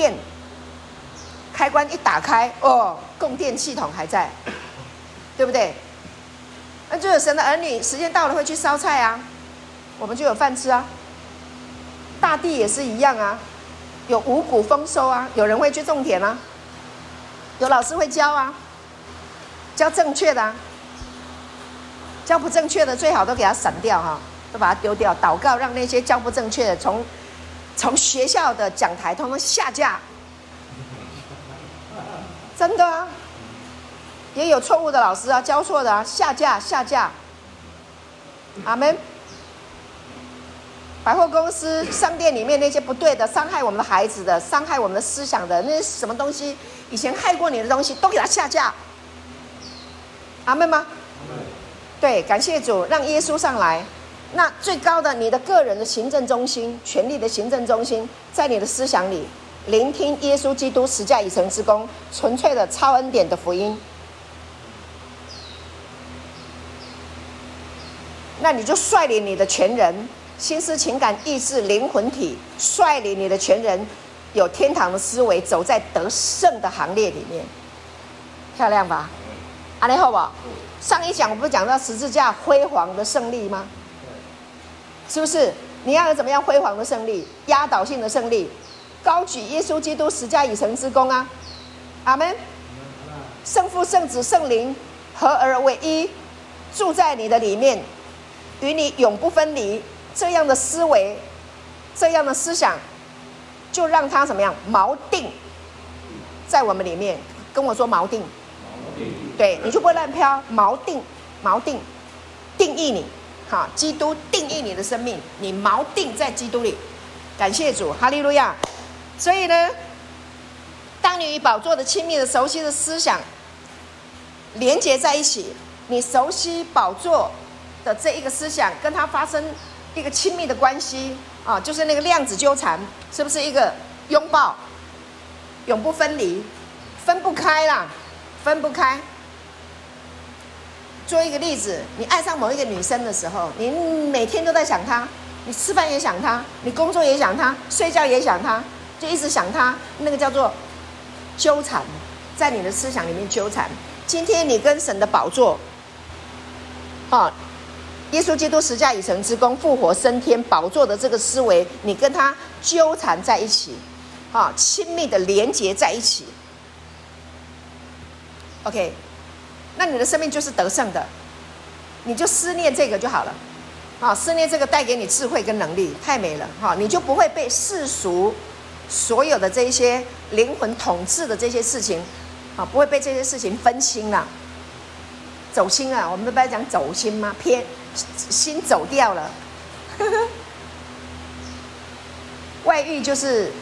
[SPEAKER 1] 电开关一打开，哦，供电系统还在，对不对？那就有神的儿女，时间到了会去烧菜啊，我们就有饭吃啊。大地也是一样啊，有五谷丰收啊，有人会去种田啊，有老师会教啊，教正确的啊，教不正确的最好都给他闪掉哈，都把它丢掉。祷告让那些教不正确的从从学校的讲台通通下架，真的啊。也有错误的老师啊，教错的啊，下架下架。阿门。百货公司、商店里面那些不对的、伤害我们的孩子的、伤害我们的思想的那些什么东西，以前害过你的东西，都给他下架。阿门吗？对，感谢主，让耶稣上来。那最高的，你的个人的行政中心、权力的行政中心，在你的思想里，聆听耶稣基督十架已成之功，纯粹的超恩典的福音。那你就率领你的全人，心思、情感、意志、灵魂体，率领你的全人，有天堂的思维，走在得胜的行列里面，漂亮吧？阿雷好不？上一讲我不是讲到十字架辉煌的胜利吗？是不是？你要有怎么样辉煌的胜利？压倒性的胜利，高举耶稣基督十架以成之功啊！阿门。圣父、圣子、圣灵合而为一，住在你的里面。与你永不分离，这样的思维，这样的思想，就让它怎么样锚定在我们里面。跟我说锚定，锚定，对，你就不会乱飘。锚定，锚定，定义你，好，基督定义你的生命，你锚定在基督里。感谢主，哈利路亚。所以呢，当你与宝座的亲密的、熟悉的思想连接在一起，你熟悉宝座。的这一个思想，跟他发生一个亲密的关系啊，就是那个量子纠缠，是不是一个拥抱，永不分离，分不开啦，分不开。做一个例子，你爱上某一个女生的时候，你每天都在想她，你吃饭也想她，你工作也想她，睡觉也想她，就一直想她，那个叫做纠缠，在你的思想里面纠缠。今天你跟神的宝座，啊，耶稣基督十架已成之功，复活升天宝座的这个思维，你跟他纠缠在一起，啊，亲密的连接在一起。OK，那你的生命就是得胜的，你就思念这个就好了，啊，思念这个带给你智慧跟能力，太美了，哈，你就不会被世俗所有的这些灵魂统治的这些事情，啊，不会被这些事情分心了，走心啊，我们不是讲走心吗？偏心走掉了，外遇就是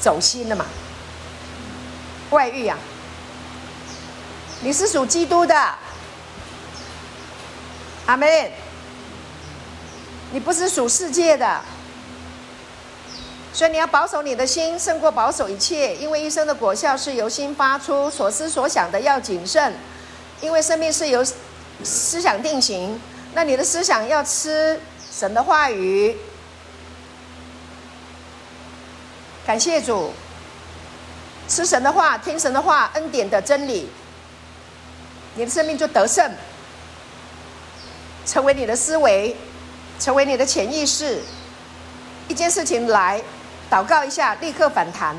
[SPEAKER 1] 走心了嘛，外遇啊。你是属基督的，阿门。你不是属世界的，所以你要保守你的心，胜过保守一切。因为一生的果效是由心发出，所思所想的要谨慎，因为生命是由思想定型。那你的思想要吃神的话语，感谢主，吃神的话，听神的话，恩典的真理。你的生命就得胜，成为你的思维，成为你的潜意识。一件事情来，祷告一下，立刻反弹。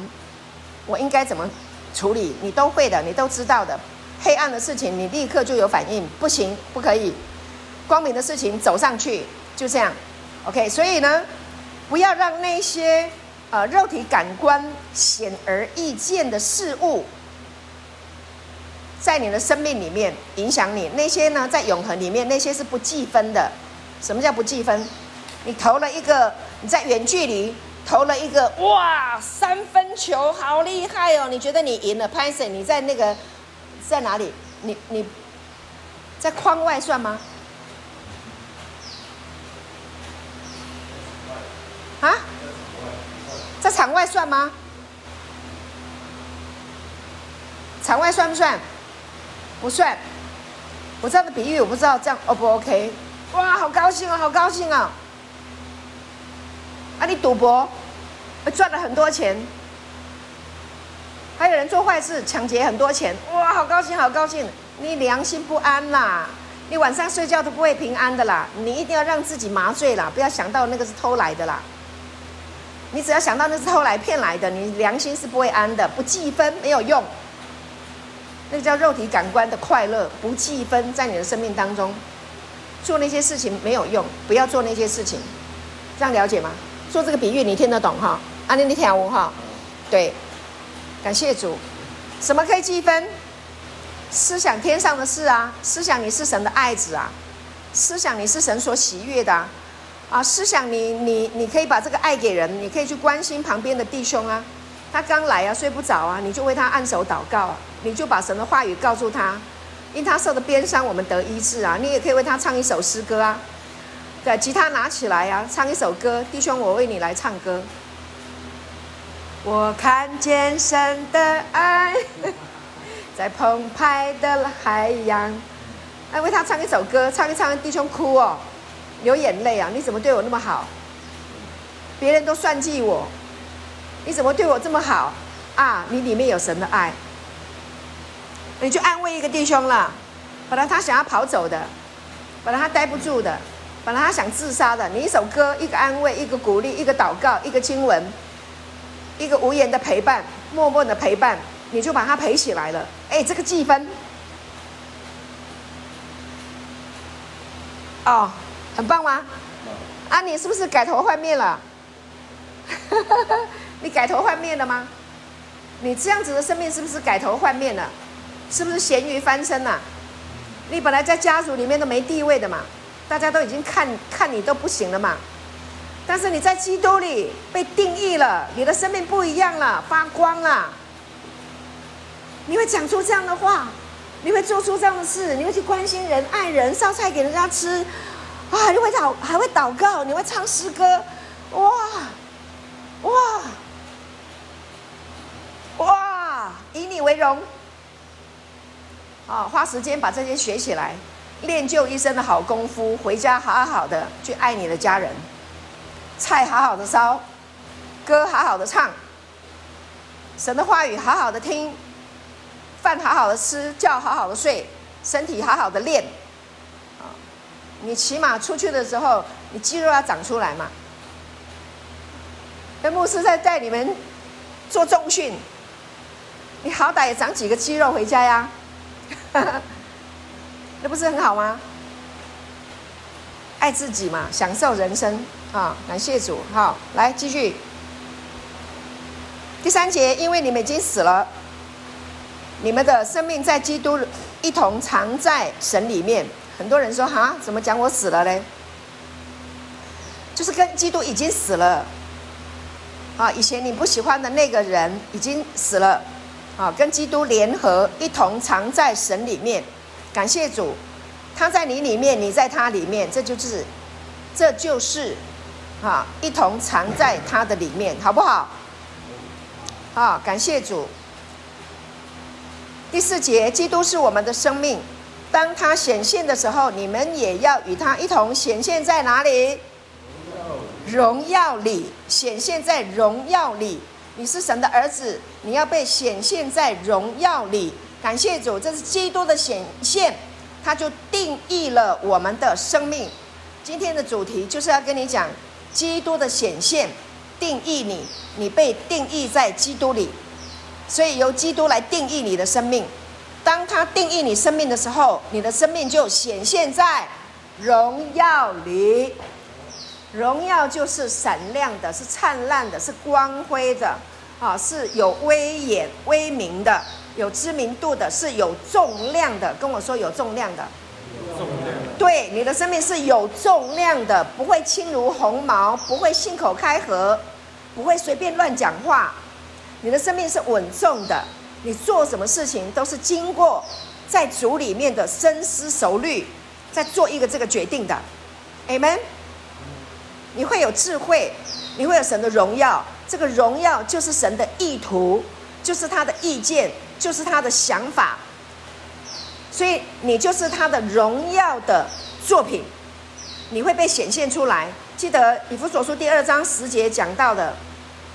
[SPEAKER 1] 我应该怎么处理？你都会的，你都知道的。黑暗的事情，你立刻就有反应。不行，不可以。光明的事情，走上去，就这样。OK，所以呢，不要让那些呃肉体感官显而易见的事物。在你的生命里面影响你那些呢？在永恒里面那些是不计分的。什么叫不计分？你投了一个，你在远距离投了一个，哇，三分球好厉害哦！你觉得你赢了，潘森，你在那个在哪里？你你在框外算吗？啊？在场外算吗？场外算不算？不算，我这样的比喻我不知道这样 O 不 OK？哇，好高兴哦，好高兴哦！啊，你赌博，赚了很多钱，还有人做坏事抢劫很多钱，哇，好高兴，好高兴！你良心不安啦，你晚上睡觉都不会平安的啦，你一定要让自己麻醉啦，不要想到那个是偷来的啦。你只要想到那是偷来骗来的，你良心是不会安的，不计分没有用。那叫肉体感官的快乐，不计分，在你的生命当中做那些事情没有用，不要做那些事情，这样了解吗？做这个比喻你听得懂哈？啊，你你听我哈？对，感谢主。什么可以计分？思想天上的事啊，思想你是神的爱子啊，思想你是神所喜悦的啊，啊，思想你你你可以把这个爱给人，你可以去关心旁边的弟兄啊。他刚来啊，睡不着啊，你就为他按手祷告啊，你就把神的话语告诉他，因他受的鞭伤，我们得医治啊。你也可以为他唱一首诗歌啊，对，吉他拿起来啊，唱一首歌，弟兄，我为你来唱歌。我看见神的爱，在澎湃的海洋，哎，为他唱一首歌，唱一唱，弟兄哭哦，流眼泪啊，你怎么对我那么好？别人都算计我。你怎么对我这么好啊？你里面有神的爱，你就安慰一个弟兄了。本来他想要跑走的，本来他待不住的，本来他想自杀的。你一首歌，一个安慰，一个鼓励，一个祷告，一个经文，一个无言的陪伴，默默的陪伴，你就把他陪起来了。哎，这个计分哦，很棒吗？啊，你是不是改头换面了？你改头换面了吗？你这样子的生命是不是改头换面了？是不是咸鱼翻身了？你本来在家族里面都没地位的嘛，大家都已经看看你都不行了嘛。但是你在基督里被定义了，你的生命不一样了，发光了。你会讲出这样的话，你会做出这样的事，你会去关心人、爱人、烧菜给人家吃，啊，你会祷还会祷告，你会唱诗歌，哇，哇。哇，以你为荣！啊，花时间把这些学起来，练就一身的好功夫，回家好好的去爱你的家人，菜好好的烧，歌好好的唱，神的话语好好的听，饭好好的吃，觉好好的睡，身体好好的练。啊，你起码出去的时候，你肌肉要长出来嘛。那牧师在带你们做重训，你好歹也长几个肌肉回家呀，那不是很好吗？爱自己嘛，享受人生啊！感谢主，好，来继续。第三节，因为你们已经死了，你们的生命在基督一同藏在神里面。很多人说哈，怎么讲我死了嘞？就是跟基督已经死了。啊，以前你不喜欢的那个人已经死了，啊，跟基督联合一同藏在神里面。感谢主，他在你里面，你在他里面，这就是，这就是，啊，一同藏在他的里面，好不好？啊，感谢主。第四节，基督是我们的生命，当他显现的时候，你们也要与他一同显现在哪里？荣耀里显现在荣耀里，你是神的儿子，你要被显现在荣耀里。感谢主，这是基督的显现，他就定义了我们的生命。今天的主题就是要跟你讲，基督的显现定义你，你被定义在基督里，所以由基督来定义你的生命。当他定义你生命的时候，你的生命就显现在荣耀里。荣耀就是闪亮的，是灿烂的，是光辉的，啊，是有威严、威名的，有知名度的，是有重量的。跟我说有重量的，重量。对，你的生命是有重量的，不会轻如鸿毛，不会信口开河，不会随便乱讲话。你的生命是稳重的，你做什么事情都是经过在主里面的深思熟虑，在做一个这个决定的。Amen。你会有智慧，你会有神的荣耀。这个荣耀就是神的意图，就是他的意见，就是他的想法。所以你就是他的荣耀的作品，你会被显现出来。记得以弗所书第二章十节讲到的，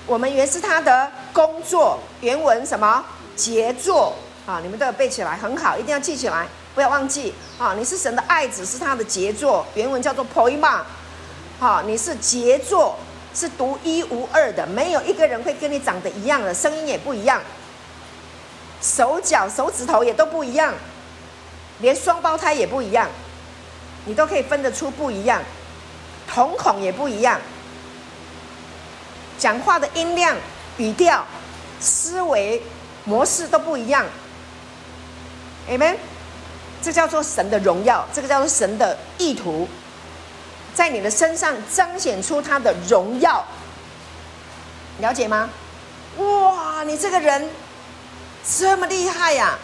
[SPEAKER 1] 我们原是他的工作，原文什么杰作啊？你们都要背起来，很好，一定要记起来，不要忘记啊！你是神的爱子，是他的杰作，原文叫做 poiema。好，你是杰作，是独一无二的，没有一个人会跟你长得一样的，声音也不一样，手脚手指头也都不一样，连双胞胎也不一样，你都可以分得出不一样，瞳孔也不一样，讲话的音量、语调、思维模式都不一样，Amen，这叫做神的荣耀，这个叫做神的意图。在你的身上彰显出他的荣耀，了解吗？哇，你这个人这么厉害呀！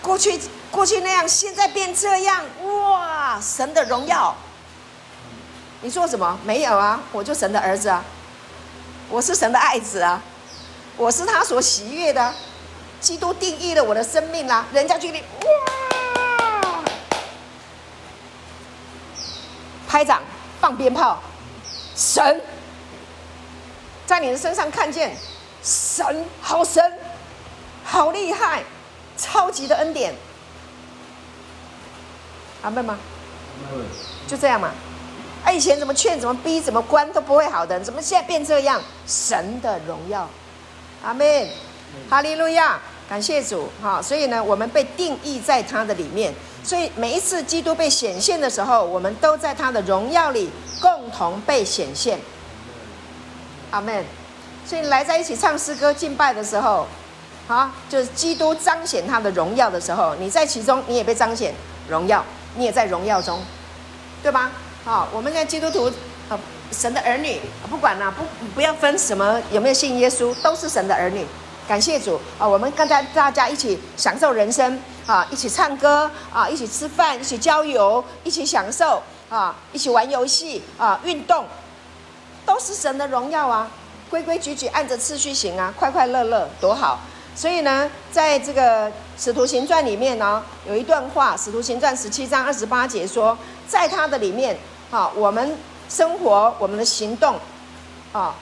[SPEAKER 1] 过去过去那样，现在变这样，哇！神的荣耀，你说什么？没有啊，我就神的儿子啊，我是神的爱子啊，我是他所喜悦的，基督定义了我的生命啦，人家决定哇！拍掌，放鞭炮，神在你的身上看见，神好神，好厉害，超级的恩典，阿门吗？就这样嘛。啊，以前怎么劝、怎么逼、怎么关都不会好的，怎么现在变这样？神的荣耀，阿门，哈利路亚，感谢主。哈，所以呢，我们被定义在他的里面。所以每一次基督被显现的时候，我们都在他的荣耀里共同被显现。阿门。所以来在一起唱诗歌敬拜的时候，啊，就是基督彰显他的荣耀的时候，你在其中，你也被彰显荣耀，你也在荣耀中，对吧？好，我们在基督徒，呃，神的儿女，不管啦，不不要分什么有没有信耶稣，都是神的儿女。感谢主啊！我们跟大大家一起享受人生啊，一起唱歌啊，一起吃饭，一起郊游，一起享受啊，一起玩游戏啊，运动，都是神的荣耀啊！规规矩矩按着次序行啊，快快乐乐多好！所以呢，在这个使徒行传里面呢，有一段话，使徒行传十七章二十八节说，在他的里面啊，我们生活，我们的行动啊。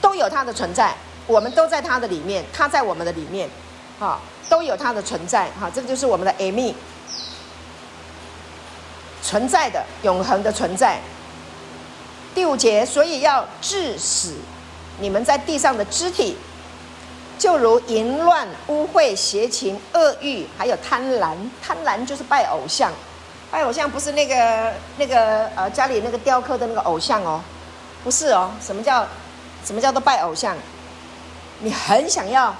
[SPEAKER 1] 都有他的存在，我们都在他的里面，他在我们的里面，啊，都有他的存在，哈，这个就是我们的 Amy，存在的永恒的存在。第五节，所以要致死你们在地上的肢体，就如淫乱、污秽、邪情、恶欲，还有贪婪。贪婪就是拜偶像，拜偶像不是那个那个呃家里那个雕刻的那个偶像哦，不是哦。什么叫什么叫做拜偶像？你很想要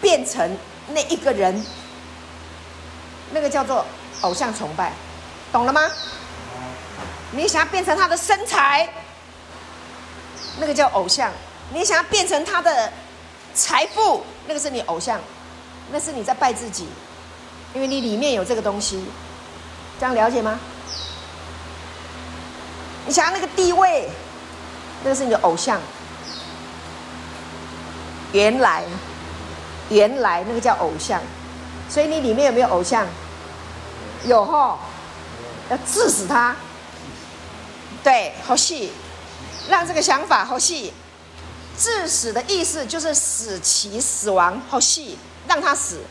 [SPEAKER 1] 变成那一个人，那个叫做偶像崇拜，懂了吗？你想要变成他的身材，那个叫偶像；你想要变成他的。财富，那个是你偶像，那是你在拜自己，因为你里面有这个东西，这样了解吗？你想要那个地位，那个是你的偶像。原来，原来那个叫偶像，所以你里面有没有偶像？有哈，要治死他。对，好细，让这个想法好细。致死的意思就是使其死亡，好细，让他死，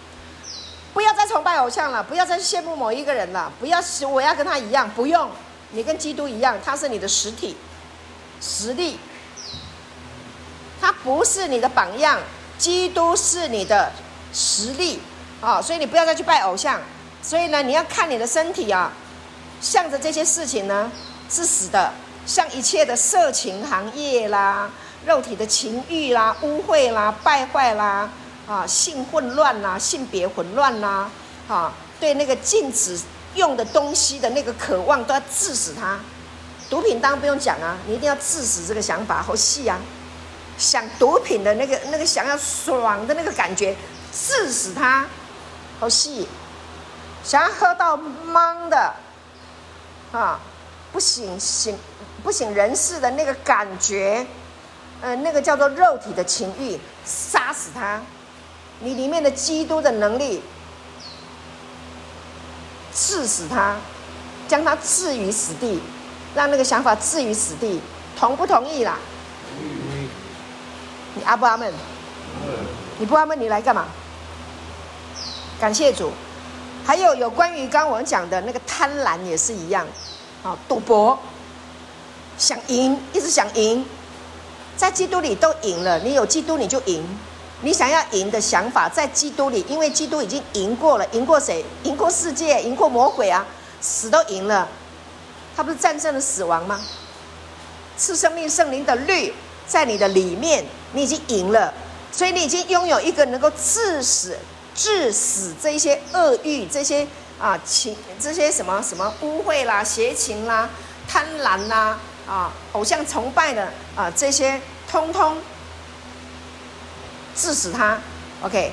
[SPEAKER 1] 不要再崇拜偶像了，不要再羡慕某一个人了，不要我要跟他一样，不用，你跟基督一样，他是你的实体，实力，他不是你的榜样，基督是你的实力啊、所以你不要再去拜偶像，所以呢，你要看你的身体啊，向着这些事情呢是死的，像一切的色情行业啦。肉体的情欲啦、污秽啦、败坏啦，啊，性混乱啦、性别混乱啦，啊，对那个禁止用的东西的那个渴望都要致死它。毒品当然不用讲啊，你一定要致死这个想法，好细啊！想毒品的那个那个想要爽的那个感觉，治死他，好细。想要喝到懵的，啊，不省醒不省人事的那个感觉。呃，那个叫做肉体的情欲，杀死他，你里面的基督的能力，治死他，将他置于死地，让那个想法置于死地，同不同意啦？你阿不阿门？你不阿门，你来干嘛？感谢主。还有有关于刚我们讲的那个贪婪也是一样，啊，赌博，想赢，一直想赢。在基督里都赢了，你有基督你就赢。你想要赢的想法，在基督里，因为基督已经赢过了，赢过谁？赢过世界，赢过魔鬼啊！死都赢了，他不是战胜了死亡吗？赐生命圣灵的律在你的里面，你已经赢了，所以你已经拥有一个能够致死、致死这些恶欲、这些啊情、这些什么什么污秽啦、邪情啦、贪婪啦。啊，偶像崇拜的啊，这些通通致死他，OK。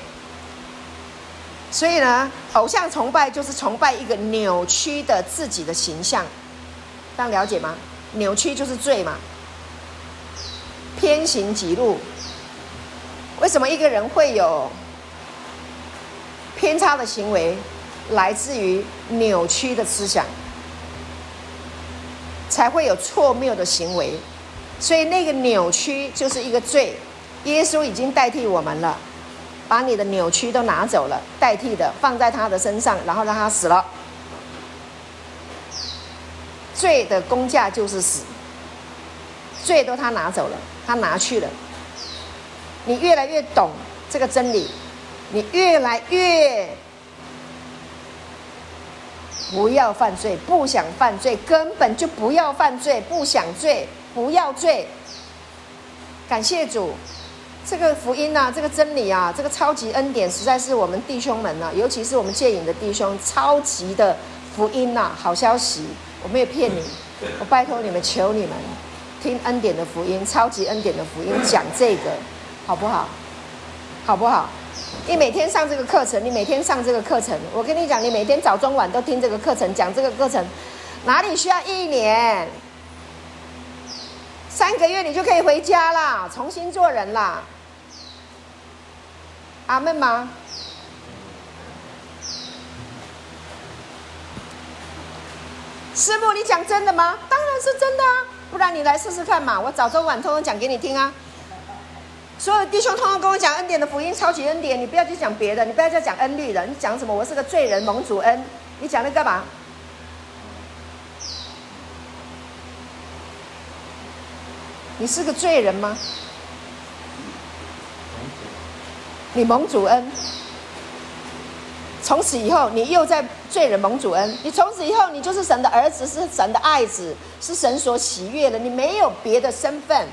[SPEAKER 1] 所以呢，偶像崇拜就是崇拜一个扭曲的自己的形象，这样了解吗？扭曲就是罪嘛，偏行己路。为什么一个人会有偏差的行为？来自于扭曲的思想。才会有错谬的行为，所以那个扭曲就是一个罪。耶稣已经代替我们了，把你的扭曲都拿走了，代替的放在他的身上，然后让他死了。罪的工价就是死，罪都他拿走了，他拿去了。你越来越懂这个真理，你越来越。不要犯罪，不想犯罪，根本就不要犯罪，不想罪，不要罪。感谢主，这个福音啊，这个真理啊，这个超级恩典，实在是我们弟兄们啊，尤其是我们戒瘾的弟兄，超级的福音呐、啊，好消息，我没有骗你，我拜托你们，求你们听恩典的福音，超级恩典的福音，讲这个，好不好？好不好？你每天上这个课程，你每天上这个课程，我跟你讲，你每天早中晚都听这个课程，讲这个课程，哪里需要一年？三个月你就可以回家啦，重新做人啦。阿门吗？师傅，你讲真的吗？当然是真的啊，不然你来试试看嘛，我早中晚通通讲给你听啊。所有弟兄通通跟我讲恩典的福音，超级恩典，你不要去讲别的，你不要再讲恩律了，你讲什么？我是个罪人，蒙主恩，你讲那干嘛？你是个罪人吗？你蒙主恩，从此以后你又在罪人蒙主恩，你从此以后你就是神的儿子，是神的爱子，是神所喜悦的，你没有别的身份，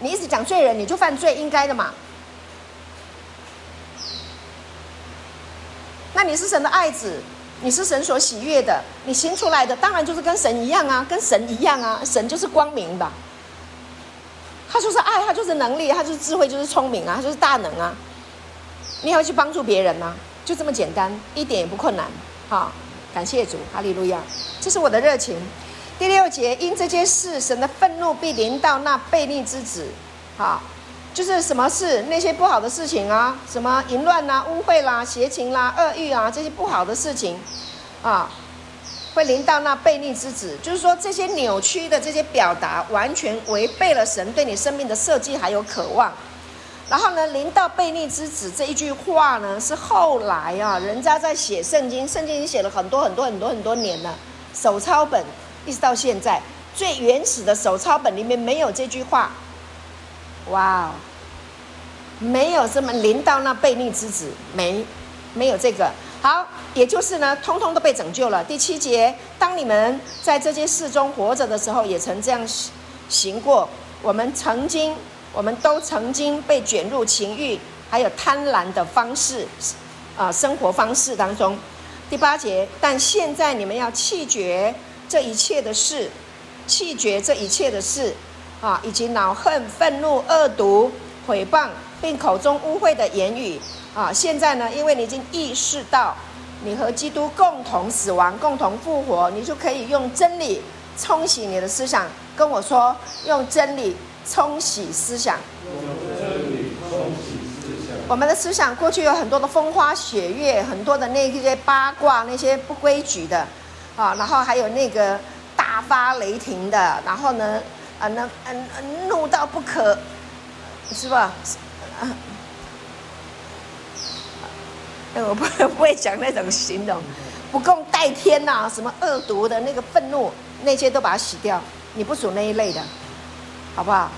[SPEAKER 1] 你一直讲罪人，你就犯罪，应该的嘛。那你是神的爱子，你是神所喜悦的，你行出来的当然就是跟神一样啊，跟神一样啊，神就是光明的。他就是爱，他就是能力，他就是智慧，就是聪明啊，他就是大能啊！你也会去帮助别人呐、就这么简单，一点也不困难。好，感谢主，哈利路亚！这是我的热情。第六节，因这件事，神的愤怒必临到那悖逆之子。好，就是什么事？那些不好的事情啊，什么淫乱啦、污秽啦、邪情啦、恶欲啊，这些不好的事情啊。会临到那悖逆之子，就是说这些扭曲的这些表达，完全违背了神对你生命的设计还有渴望。然后呢，临到悖逆之子这一句话呢，是后来啊，人家在写圣经，圣经已经写了很多很多很多很多年了，手抄本一直到现在，最原始的手抄本里面没有这句话。哇，没有这么临到那悖逆之子，没，没有这个。好，也就是呢，通通都被拯救了。第七节，当你们在这件事中活着的时候，也曾这样行过。我们曾经，我们都曾经被卷入情欲，还有贪婪的方式，啊、生活方式当中。第八节，但现在你们要弃绝这一切的事，弃绝这一切的事，啊，以及恼恨、愤怒、恶毒、毁谤，并口中污秽的言语。啊，现在呢，因为你已经意识到，你和基督共同死亡、共同复活，你就可以用真理冲洗你的思想。跟我说，用真理冲洗思想。我们的思想过去有很多的风花雪月，很多的那些八卦、那些不规矩的，啊，然后还有那个大发雷霆的，然后呢，啊，那嗯嗯，怒到不可，是吧？啊。我不不会讲那种形容，不共戴天呐、啊，什么恶毒的那个愤怒，那些都把它洗掉。你不属那一类的，好不好？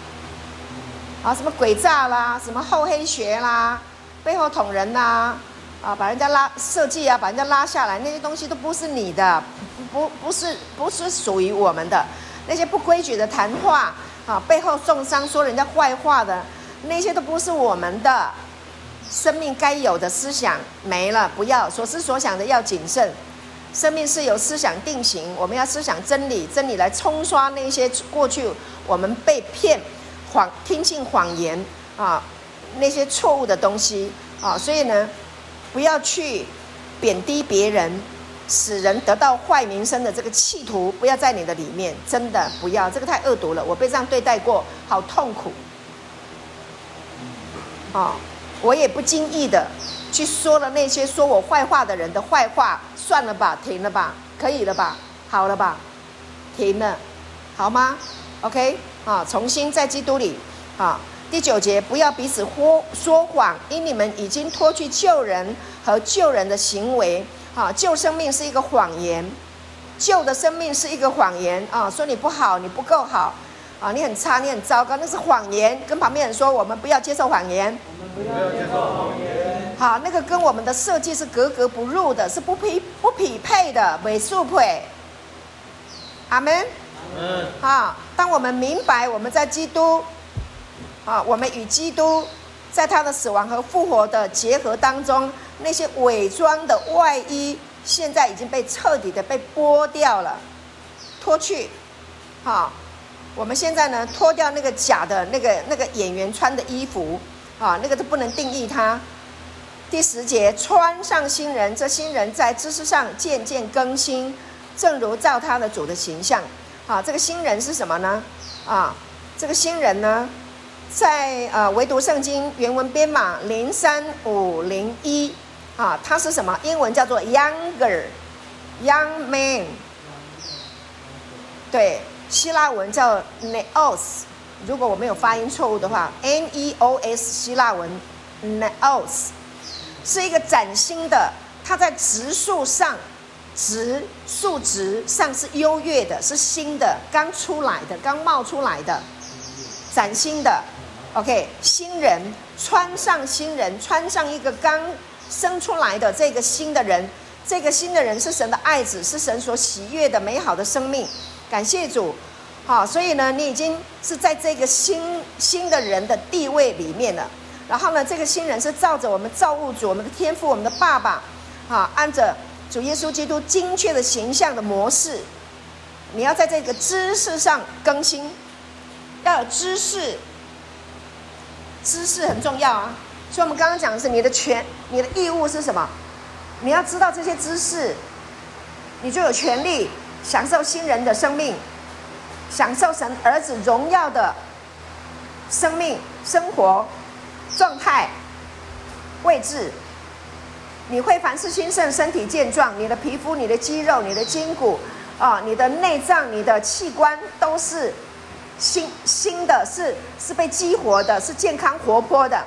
[SPEAKER 1] 啊，什么诡诈啦，什么厚黑学啦，背后捅人呐，啊，把人家拉设计啊，把人家拉下来，那些东西都不是你的，不不是不是属于我们的。那些不规矩的谈话啊，背后中伤说人家坏话的，那些都不是我们的。生命该有的思想没了，不要所思所想的要谨慎。生命是由思想定型，我们要思想真理，真理来冲刷那些过去我们被骗、谎听信谎言啊，那些错误的东西啊。所以呢，不要去贬低别人，使人得到坏名声的这个企图，不要在你的里面，真的不要，这个太恶毒了。我被这样对待过，好痛苦啊。我也不经意的去说了那些说我坏话的人的坏话，算了吧，停了吧，可以了吧，好了吧，停了，好吗？OK，啊，重新在基督里，啊，第九节，不要彼此说说谎，因你们已经脱去旧人和旧人的行为，啊，旧生命是一个谎言，旧的生命是一个谎言，啊，说你不好，你不够好，啊，你很差，你很糟糕，那是谎言。跟旁边人说，我们不要接受谎言。我们不要接受谎言。好，那个跟我们的设计是格格不入的，是不匹不匹配的，没速配。阿门。嗯。好，当我们明白我们在基督，啊，我们与基督在他的死亡和复活的结合当中，那些伪装的外衣，现在已经被彻底的被剥掉了，脱去。好，我们现在呢，脱掉那个假的那个那个演员穿的衣服。啊，那个都不能定义他。第十节，穿上新人，这新人在知识上渐渐更新，正如照他的主的形象。啊，这个新人是什么呢？啊，这个新人呢，在呃唯独圣经原文编码零三五零一啊，它是什么？英文叫做 younger young man。对，希腊文叫 neos 如果我没有发音错误的话，Neos 希腊文 Neos 是一个崭新的，它在植树上，植树值上是优越的，是新的，刚出来的，刚冒出来的，崭新的。OK，新人穿上新人，穿上一个刚生出来的这个新的人，这个新的人是神的爱子，是神所喜悦的美好的生命。感谢主，好，所以呢，你已经是在这个新新的人的地位里面了。然后呢，这个新人是照着我们造物主、我们的天父、我们的爸爸，啊，按着主耶稣基督精确的形象的模式，你要在这个知识上更新，要有知识。知识很重要啊，所以我们刚刚讲的是你的权、你的义务是什么？你要知道这些知识，你就有权利享受新人的生命，享受神儿子荣耀的生命、生活状态、位置。你会凡事兴盛，身体健壮，你的皮肤、你的肌肉、你的筋骨啊，你的内脏、你的器官都是。新新的是是被激活的，是健康活泼的。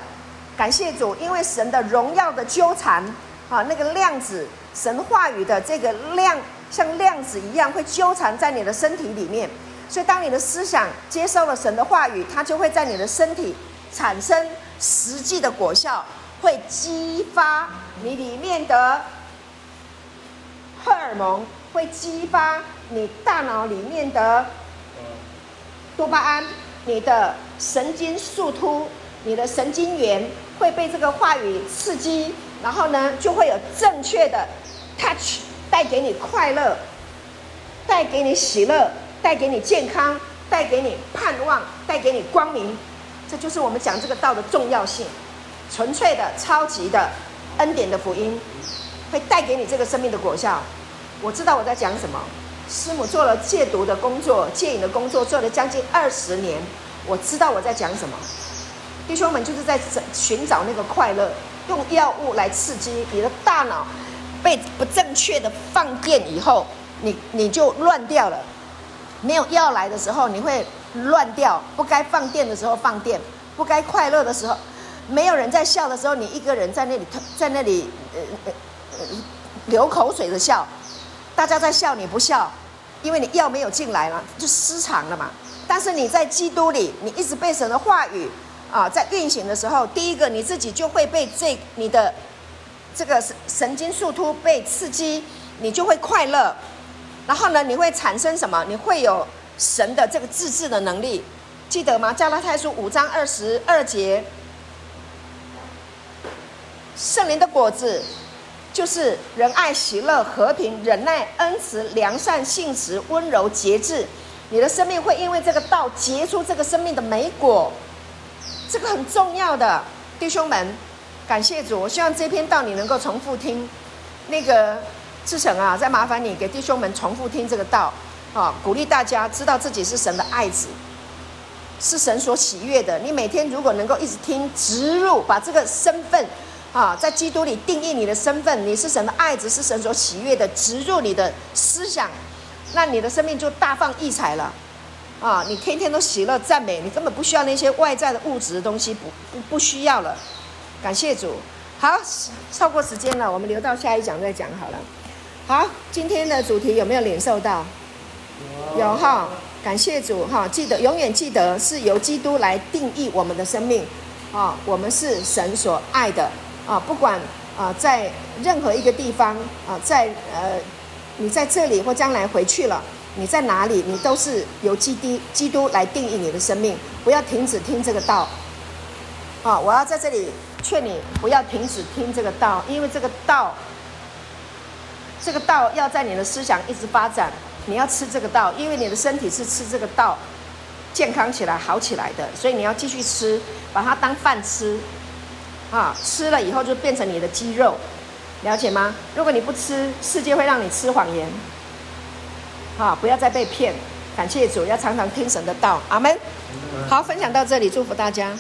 [SPEAKER 1] 感谢主，因为神的荣耀的纠缠啊，那个量子，神话语的这个量，像量子一样会纠缠在你的身体里面。所以，当你的思想接受了神的话语，它就会在你的身体产生实际的果效，会激发你里面的荷尔蒙，会激发你大脑里面的。多巴胺，你的神经树突，你的神经元会被这个话语刺激，然后呢，就会有正确的 touch，带给你快乐，带给你喜乐，带给你健康，带给你盼望，带给你光明。这就是我们讲这个道的重要性，纯粹的、超级的恩典的福音，会带给你这个生命的果效。我知道我在讲什么。师母做了戒毒的工作、戒瘾的工作，做了将近二十年。我知道我在讲什么。弟兄们就是在寻找那个快乐，用药物来刺激你的大脑，被不正确的放电以后，你你就乱掉了。没有药来的时候，你会乱掉；不该放电的时候放电，不该快乐的时候，没有人在笑的时候，你一个人在那里在那里呃呃呃流口水的笑，大家在笑你不笑。因为你药没有进来了，就失常了嘛。但是你在基督里，你一直被神的话语啊，在运行的时候，第一个你自己就会被这你的这个神神经树突被刺激，你就会快乐。然后呢，你会产生什么？你会有神的这个自制的能力，记得吗？加拉太书五章二十二节，圣灵的果子。就是仁爱、喜乐、和平、忍耐、恩慈、良善、信实、温柔、节制。你的生命会因为这个道结出这个生命的美果，这个很重要的弟兄们，感谢主！我希望这篇道你能够重复听。那个志成啊，再麻烦你给弟兄们重复听这个道啊，鼓励大家知道自己是神的爱子，是神所喜悦的。你每天如果能够一直听植入，把这个身份。啊，在基督里定义你的身份，你是神的爱子，是神所喜悦的，植入你的思想，那你的生命就大放异彩了。啊，你天天都喜乐赞美，你根本不需要那些外在的物质的东西，不不不需要了。感谢主。好，超过时间了，我们留到下一讲再讲好了。好，今天的主题有没有领受到？有哈，感谢主哈，记得永远记得是由基督来定义我们的生命。啊，我们是神所爱的。啊，不管啊，在任何一个地方啊，在呃，你在这里或将来回去了，你在哪里，你都是由基督基督来定义你的生命。不要停止听这个道。啊，我要在这里劝你不要停止听这个道，因为这个道，这个道要在你的思想一直发展。你要吃这个道，因为你的身体是吃这个道健康起来、好起来的，所以你要继续吃，把它当饭吃。啊，吃了以后就变成你的肌肉，了解吗？如果你不吃，世界会让你吃谎言。啊，不要再被骗。感谢主，要常常听神的道。阿门。好，分享到这里，祝福大家。